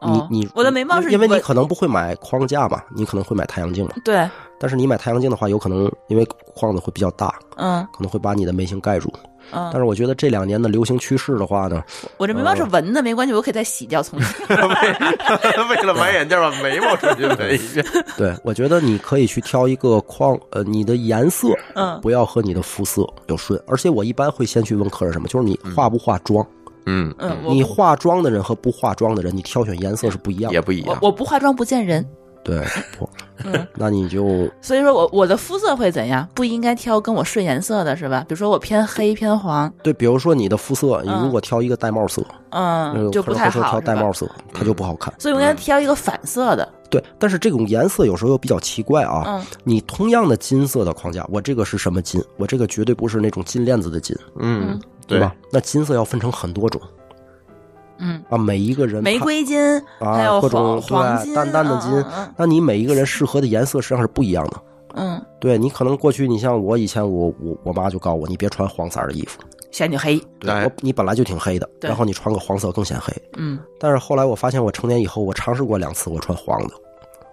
哦你你我的眉毛是因为你可能不会买框架嘛，你可能会买太阳镜嘛。对，但是你买太阳镜的话，有可能因为框子会比较大，嗯可能会把你的眉形盖住。但嗯，是我觉得这两年的流行趋势的话呢，我这眉毛是纹的，没关系，我可以再洗掉重新。为了买眼镜把眉毛重新纹一遍。对我觉得你可以去挑一个框，呃，你的颜色嗯不要和你的肤色有顺。而且我一般会先去问客人什么，就是你化不化妆。嗯，嗯，我你化妆的人和不化妆的人，你挑选颜色是不一样的。也不一样。我我不化妆不见人，对，不，嗯，那你就所以说我我的肤色会怎样？不应该挑跟我顺颜色的是吧？比如说我偏黑偏黄，对，比如说你的肤色，你嗯如果挑一个玳瑁色，嗯，就不太好。挑玳瑁色，它就不好看。所以我应该挑一个反色的。对，但是这种颜色有时候又比较奇怪啊。嗯你同样的金色的框架，我这个是什么金？我这个绝对不是那种金链子的金，嗯，对吧？那金色要分成很多种嗯，啊，每一个人玫瑰金，啊各种对淡淡的金那你每一个人适合的颜色实际上是不一样的。嗯，嗯对你可能过去，你像我以前我我我妈就告诉我，你别穿黄色的衣服，显你黑。对你本来就挺黑的，然后你穿个黄色更显黑。嗯，但是后来我发现，我成年以后，我尝试过两次，我穿黄的，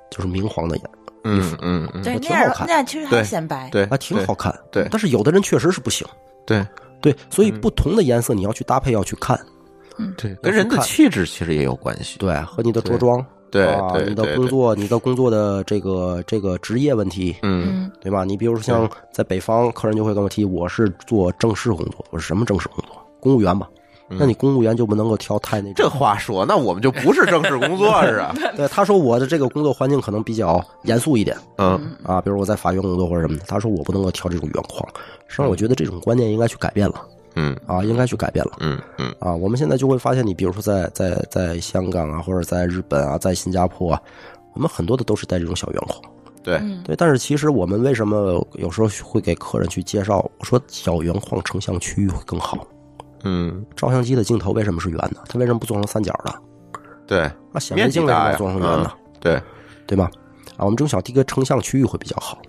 就是明黄的颜，嗯嗯嗯，对，我那样挺好看那样其实还对显白。对，啊，挺好看。对但是有的人确实是不行。对对，所以不同的颜色你要去搭配，要去看，对，跟人的气质其实也有关系。对，和你的着装，对啊，你的工作，你的工作的这个这个职业问题，嗯嗯对吧？你比如说像在北方，客人就会跟我提，我是做正式工作，我是什么正式工作？公务员吧。那你公务员就不能够挑太那嗯这。话说，那我们就不是正式工作是啊？对，他说我的这个工作环境可能比较严肃一点嗯啊，比如我在法院工作或者什么的，他说我不能够挑这种圆框。实际上，我觉得这种观念应该去改变了嗯啊，应该去改变了。嗯嗯啊，我们现在就会发现，你比如说在在在香港啊，或者在日本啊，在新加坡啊，我们很多的都是带这种小圆框。对，嗯对，但是其实我们为什么有时候会给客人去介绍，我说小圆框成像区域会更好。嗯照相机的镜头为什么是圆的？它为什么不做成三角的？对那显微镜为什么要做成圆的？对，对吧？啊，我们这种小地个成像区域会比较好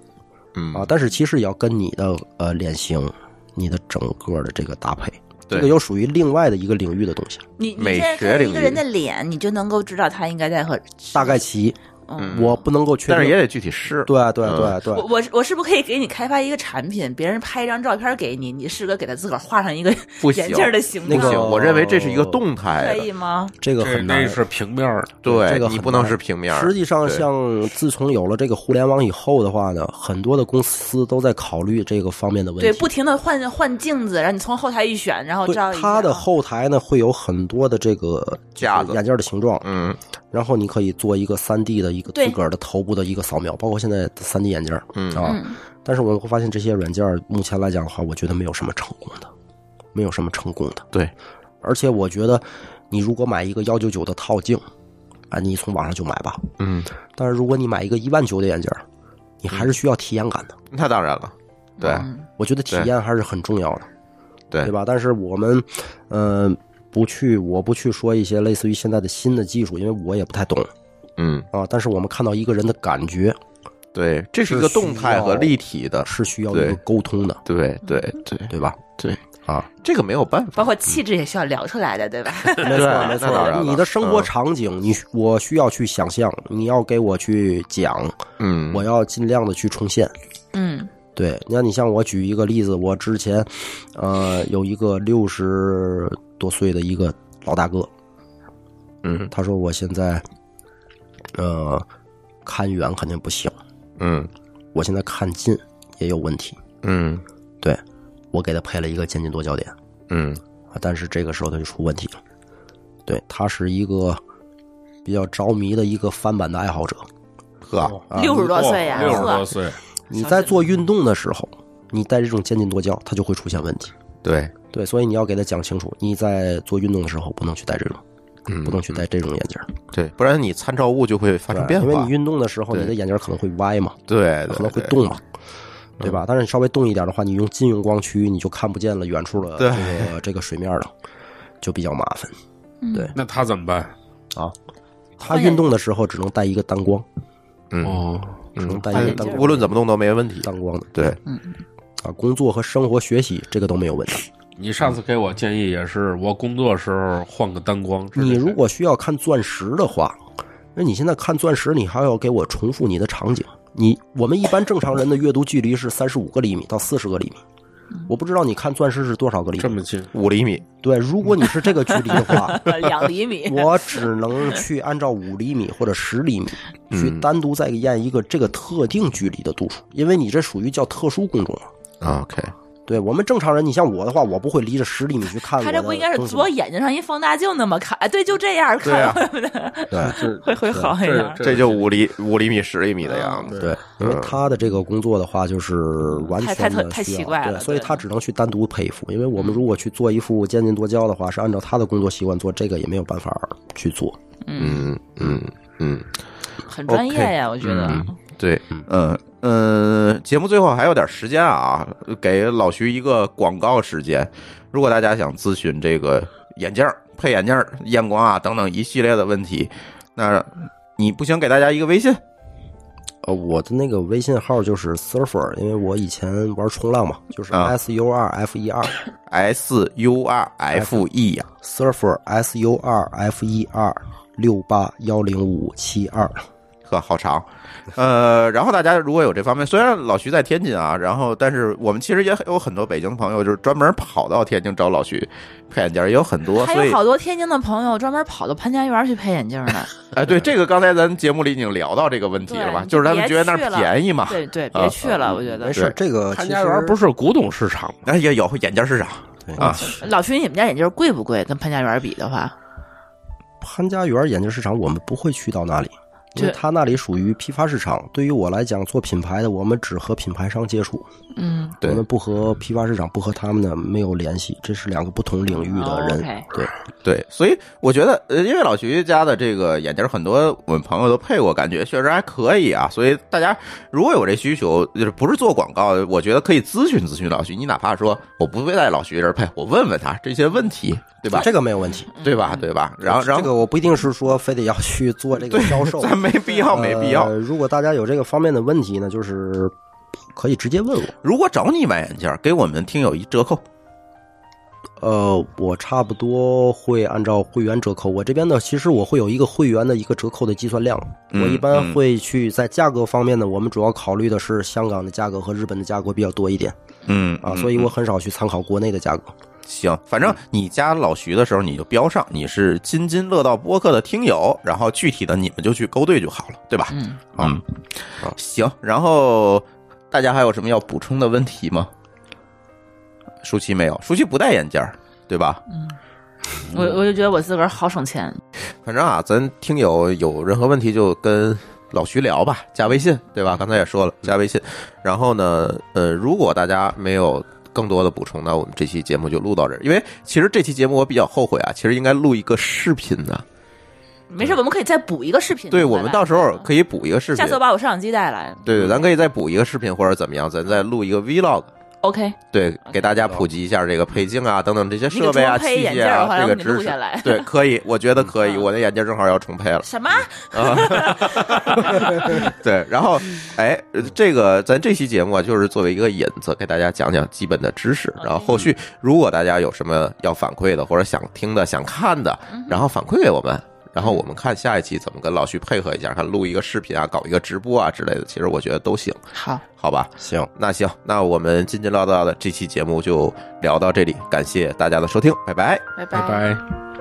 嗯啊，但是其实也要跟你的呃脸型、你的整个的这个搭配，这个又属于另外的一个领域的东西。你你美现在学领域看一个人的脸，你就能够知道他应该在和大概其，嗯。我不能够确定，但是也得具体试。对对嗯对对我，我我是不是可以给你开发一个产品？别人拍一张照片给你，你适合给他自个儿画上一个眼镜的形那个状，不行，我认为这是一个动态，可以吗？这这个很难那。是平面的，对这个你不能是平面。实际上，像自从有了这个互联网以后的话呢，很多的公司都在考虑这个方面的问题。对，不停的换换镜子，然后你从后台一选，然后对照。它的后台呢会有很多的这个架子眼镜的形状，嗯然后你可以做一个三 D 的一个自个儿的头部的一个扫描，包括现在的三 D 眼镜嗯啊。嗯但是我们会发现这些软件目前来讲的话，我觉得没有什么成功的，没有什么成功的。对，而且我觉得你如果买一个幺九九的套镜，啊，你从网上就买吧。嗯，但是如果你买一个一万九的眼镜儿，你还是需要体验感的。那当然了，对嗯我觉得体验还是很重要的，对对吧？但是我们，呃，不去，我不去说一些类似于现在的新的技术，因为我也不太懂嗯啊。但是我们看到一个人的感觉对，这是一个动态和立体的，是需要一个沟通的，对对对对吧？对，啊，这个没有办法。包括气质也需要聊出来的，对吧？没错没错。你的生活嗯场景，你我需要去想象，你要给我去讲，嗯，我要尽量的去重现。嗯对，你看，你像我举一个例子，我之前，呃，有一个六十多岁的一个老大哥，嗯他说我现在，呃，看远肯定不行，嗯我现在看近也有问题，嗯对我给他配了一个渐进多焦点嗯啊，但是这个时候他就出问题了。对他是一个比较着迷的一个翻版的爱好者。呵，啊六十多岁呀，六十多，岁，你在做运动的时候，你戴这种渐进多焦，它就会出现问题。对，对，所以你要给他讲清楚，你在做运动的时候不能去戴这种，嗯不能去戴这种眼镜儿，对，不然你参照物就会发生变化因为你。运动的时候，你的眼镜儿可能会歪嘛，对，可能会动嘛，对吧？但是你稍微动一点的话，你用近用光区，你就看不见了远处的这个这个水面了，就比较麻烦。对那他怎么办啊？他运动的时候只能带一个单光，嗯哦，只能带一个单光，无论怎么动都没问题。单光的对，啊，工作和生活学习这个都没有问题。你上次给我建议也是，我工作时候换个单光。你如果需要看钻石的话，那你现在看钻石，你还要给我重复你的场景。你我们一般正常人的阅读距离是三十五个厘米到四十个厘米，我不知道你看钻石是多少个厘米。这么近，五厘米。对，如果你是这个距离的话，两厘米，我只能去按照五厘米或者十厘米去嗯单独再验一个这个特定距离的度数，因为你这属于叫特殊工种了。OK，对我们正常人，你像我的话，我不会离着十厘米去看他这不应该是东西左眼睛上一放大镜那么看？哎，对，就这样对啊看，对会会好一点。这就五厘五厘米、十厘米的样子。对，因为他的这个工作的话，就是完全太太奇怪了对，所以他只能去单独配一副。因为我们如果去做一副渐进多焦的话，是按照他的工作习惯做，这个也没有办法去做。嗯嗯嗯，很专业呀，我觉得。对，嗯嗯，节目最后还有点时间啊，给老徐一个广告时间。如果大家想咨询这个眼镜儿、配眼镜儿、验光啊等等一系列的问题，那你不行，给大家一个微信。呃，我的那个微信号就是 surfer，因为我以前玩冲浪嘛，就是啊 S U R F E R S U R F E 呀、surfer S U R F E R 六八幺零五七二。呵，好长。呃，然后大家如果有这方面，虽然老徐在天津啊，然后但是我们其实也有很多北京朋友，就是专门跑到天津找老徐配眼镜，也有很多。还所以有好多天津的朋友专门跑到潘家园去配眼镜呢。哎，对，这个刚才咱节目里已经聊到这个问题了吧？就是他们觉得那便宜嘛。对对，啊别去了，我觉得没。事，这个潘其实家园不是古董市场吗？哎，也有眼镜市场对啊，老徐，你们家眼镜贵不贵？跟潘家园比的话，潘家园眼镜市场，我们不会去到那里，因为他那里属于批发市场。对于我来讲，做品牌的，我们只和品牌商接触，嗯，对我们不和批发市场、不和他们的没有联系，这是两个不同领域的人。对，对，所以我觉得，呃，因为老徐家的这个眼镜，很多我们朋友都配过，感觉确实还可以啊。所以大家如果有这需求，就是不是做广告，我觉得可以咨询咨询老徐。你哪怕说我不会在老徐这儿配，我问问他这些问题，对吧？这个没有问题。对吧？对吧？然后，然后这个我不一定是说非得要去做这个销售，咱没必要，没必要呃。如果大家有这个方面的问题呢，就是可以直接问我。如果找你买眼镜，给我们听友一折扣。呃，我差不多会按照会员折扣，我这边呢，其实我会有一个会员的一个折扣的计算量。嗯我一般会去在价格方面呢，我们主要考虑的是香港的价格和日本的价格比较多一点嗯啊，所以我很少去参考国内的价格。行，反正你加老徐的时候，你就标上你是津津乐道播客的听友，然后具体的你们就去勾兑就好了，对吧？嗯，嗯，行。然后大家还有什么要补充的问题吗？舒淇没有，舒淇不戴眼镜儿，对吧？嗯我我就觉得我自个儿好省钱。反正啊，咱听友有任何问题就跟老徐聊吧，加微信，对吧？刚才也说了，加微信。然后呢，呃，如果大家没有更多的补充，那我们这期节目就录到这儿。因为 其实这期节目我比较后悔啊，其实应该录一个视频的。没事，我们可以再补一个视频。对，我们到时候可以补一个视频下次。我把我摄像机带来。对对，咱可以再补一个视频或者怎么样，咱再录一个 vlog。OK，对，给大家普及一下这个配镜啊等等这些设备啊、器械啊这个知识。对，可以，我觉得可以。嗯我的眼镜正好要重配了。什么？对，然后，哎，呃这个咱这期节目啊，就是作为一个引子，给大家讲讲基本的知识。然后后续如果大家有什么要反馈的，或者想听的、想看的，然后反馈给我们。然后我们看下一期怎么跟老徐配合一下，看录一个视频啊，搞一个直播啊之类的。其实我觉得都行，好，好吧？行，那行，那我们津津乐道的这期节目就聊到这里，感谢大家的收听，拜拜。拜拜拜。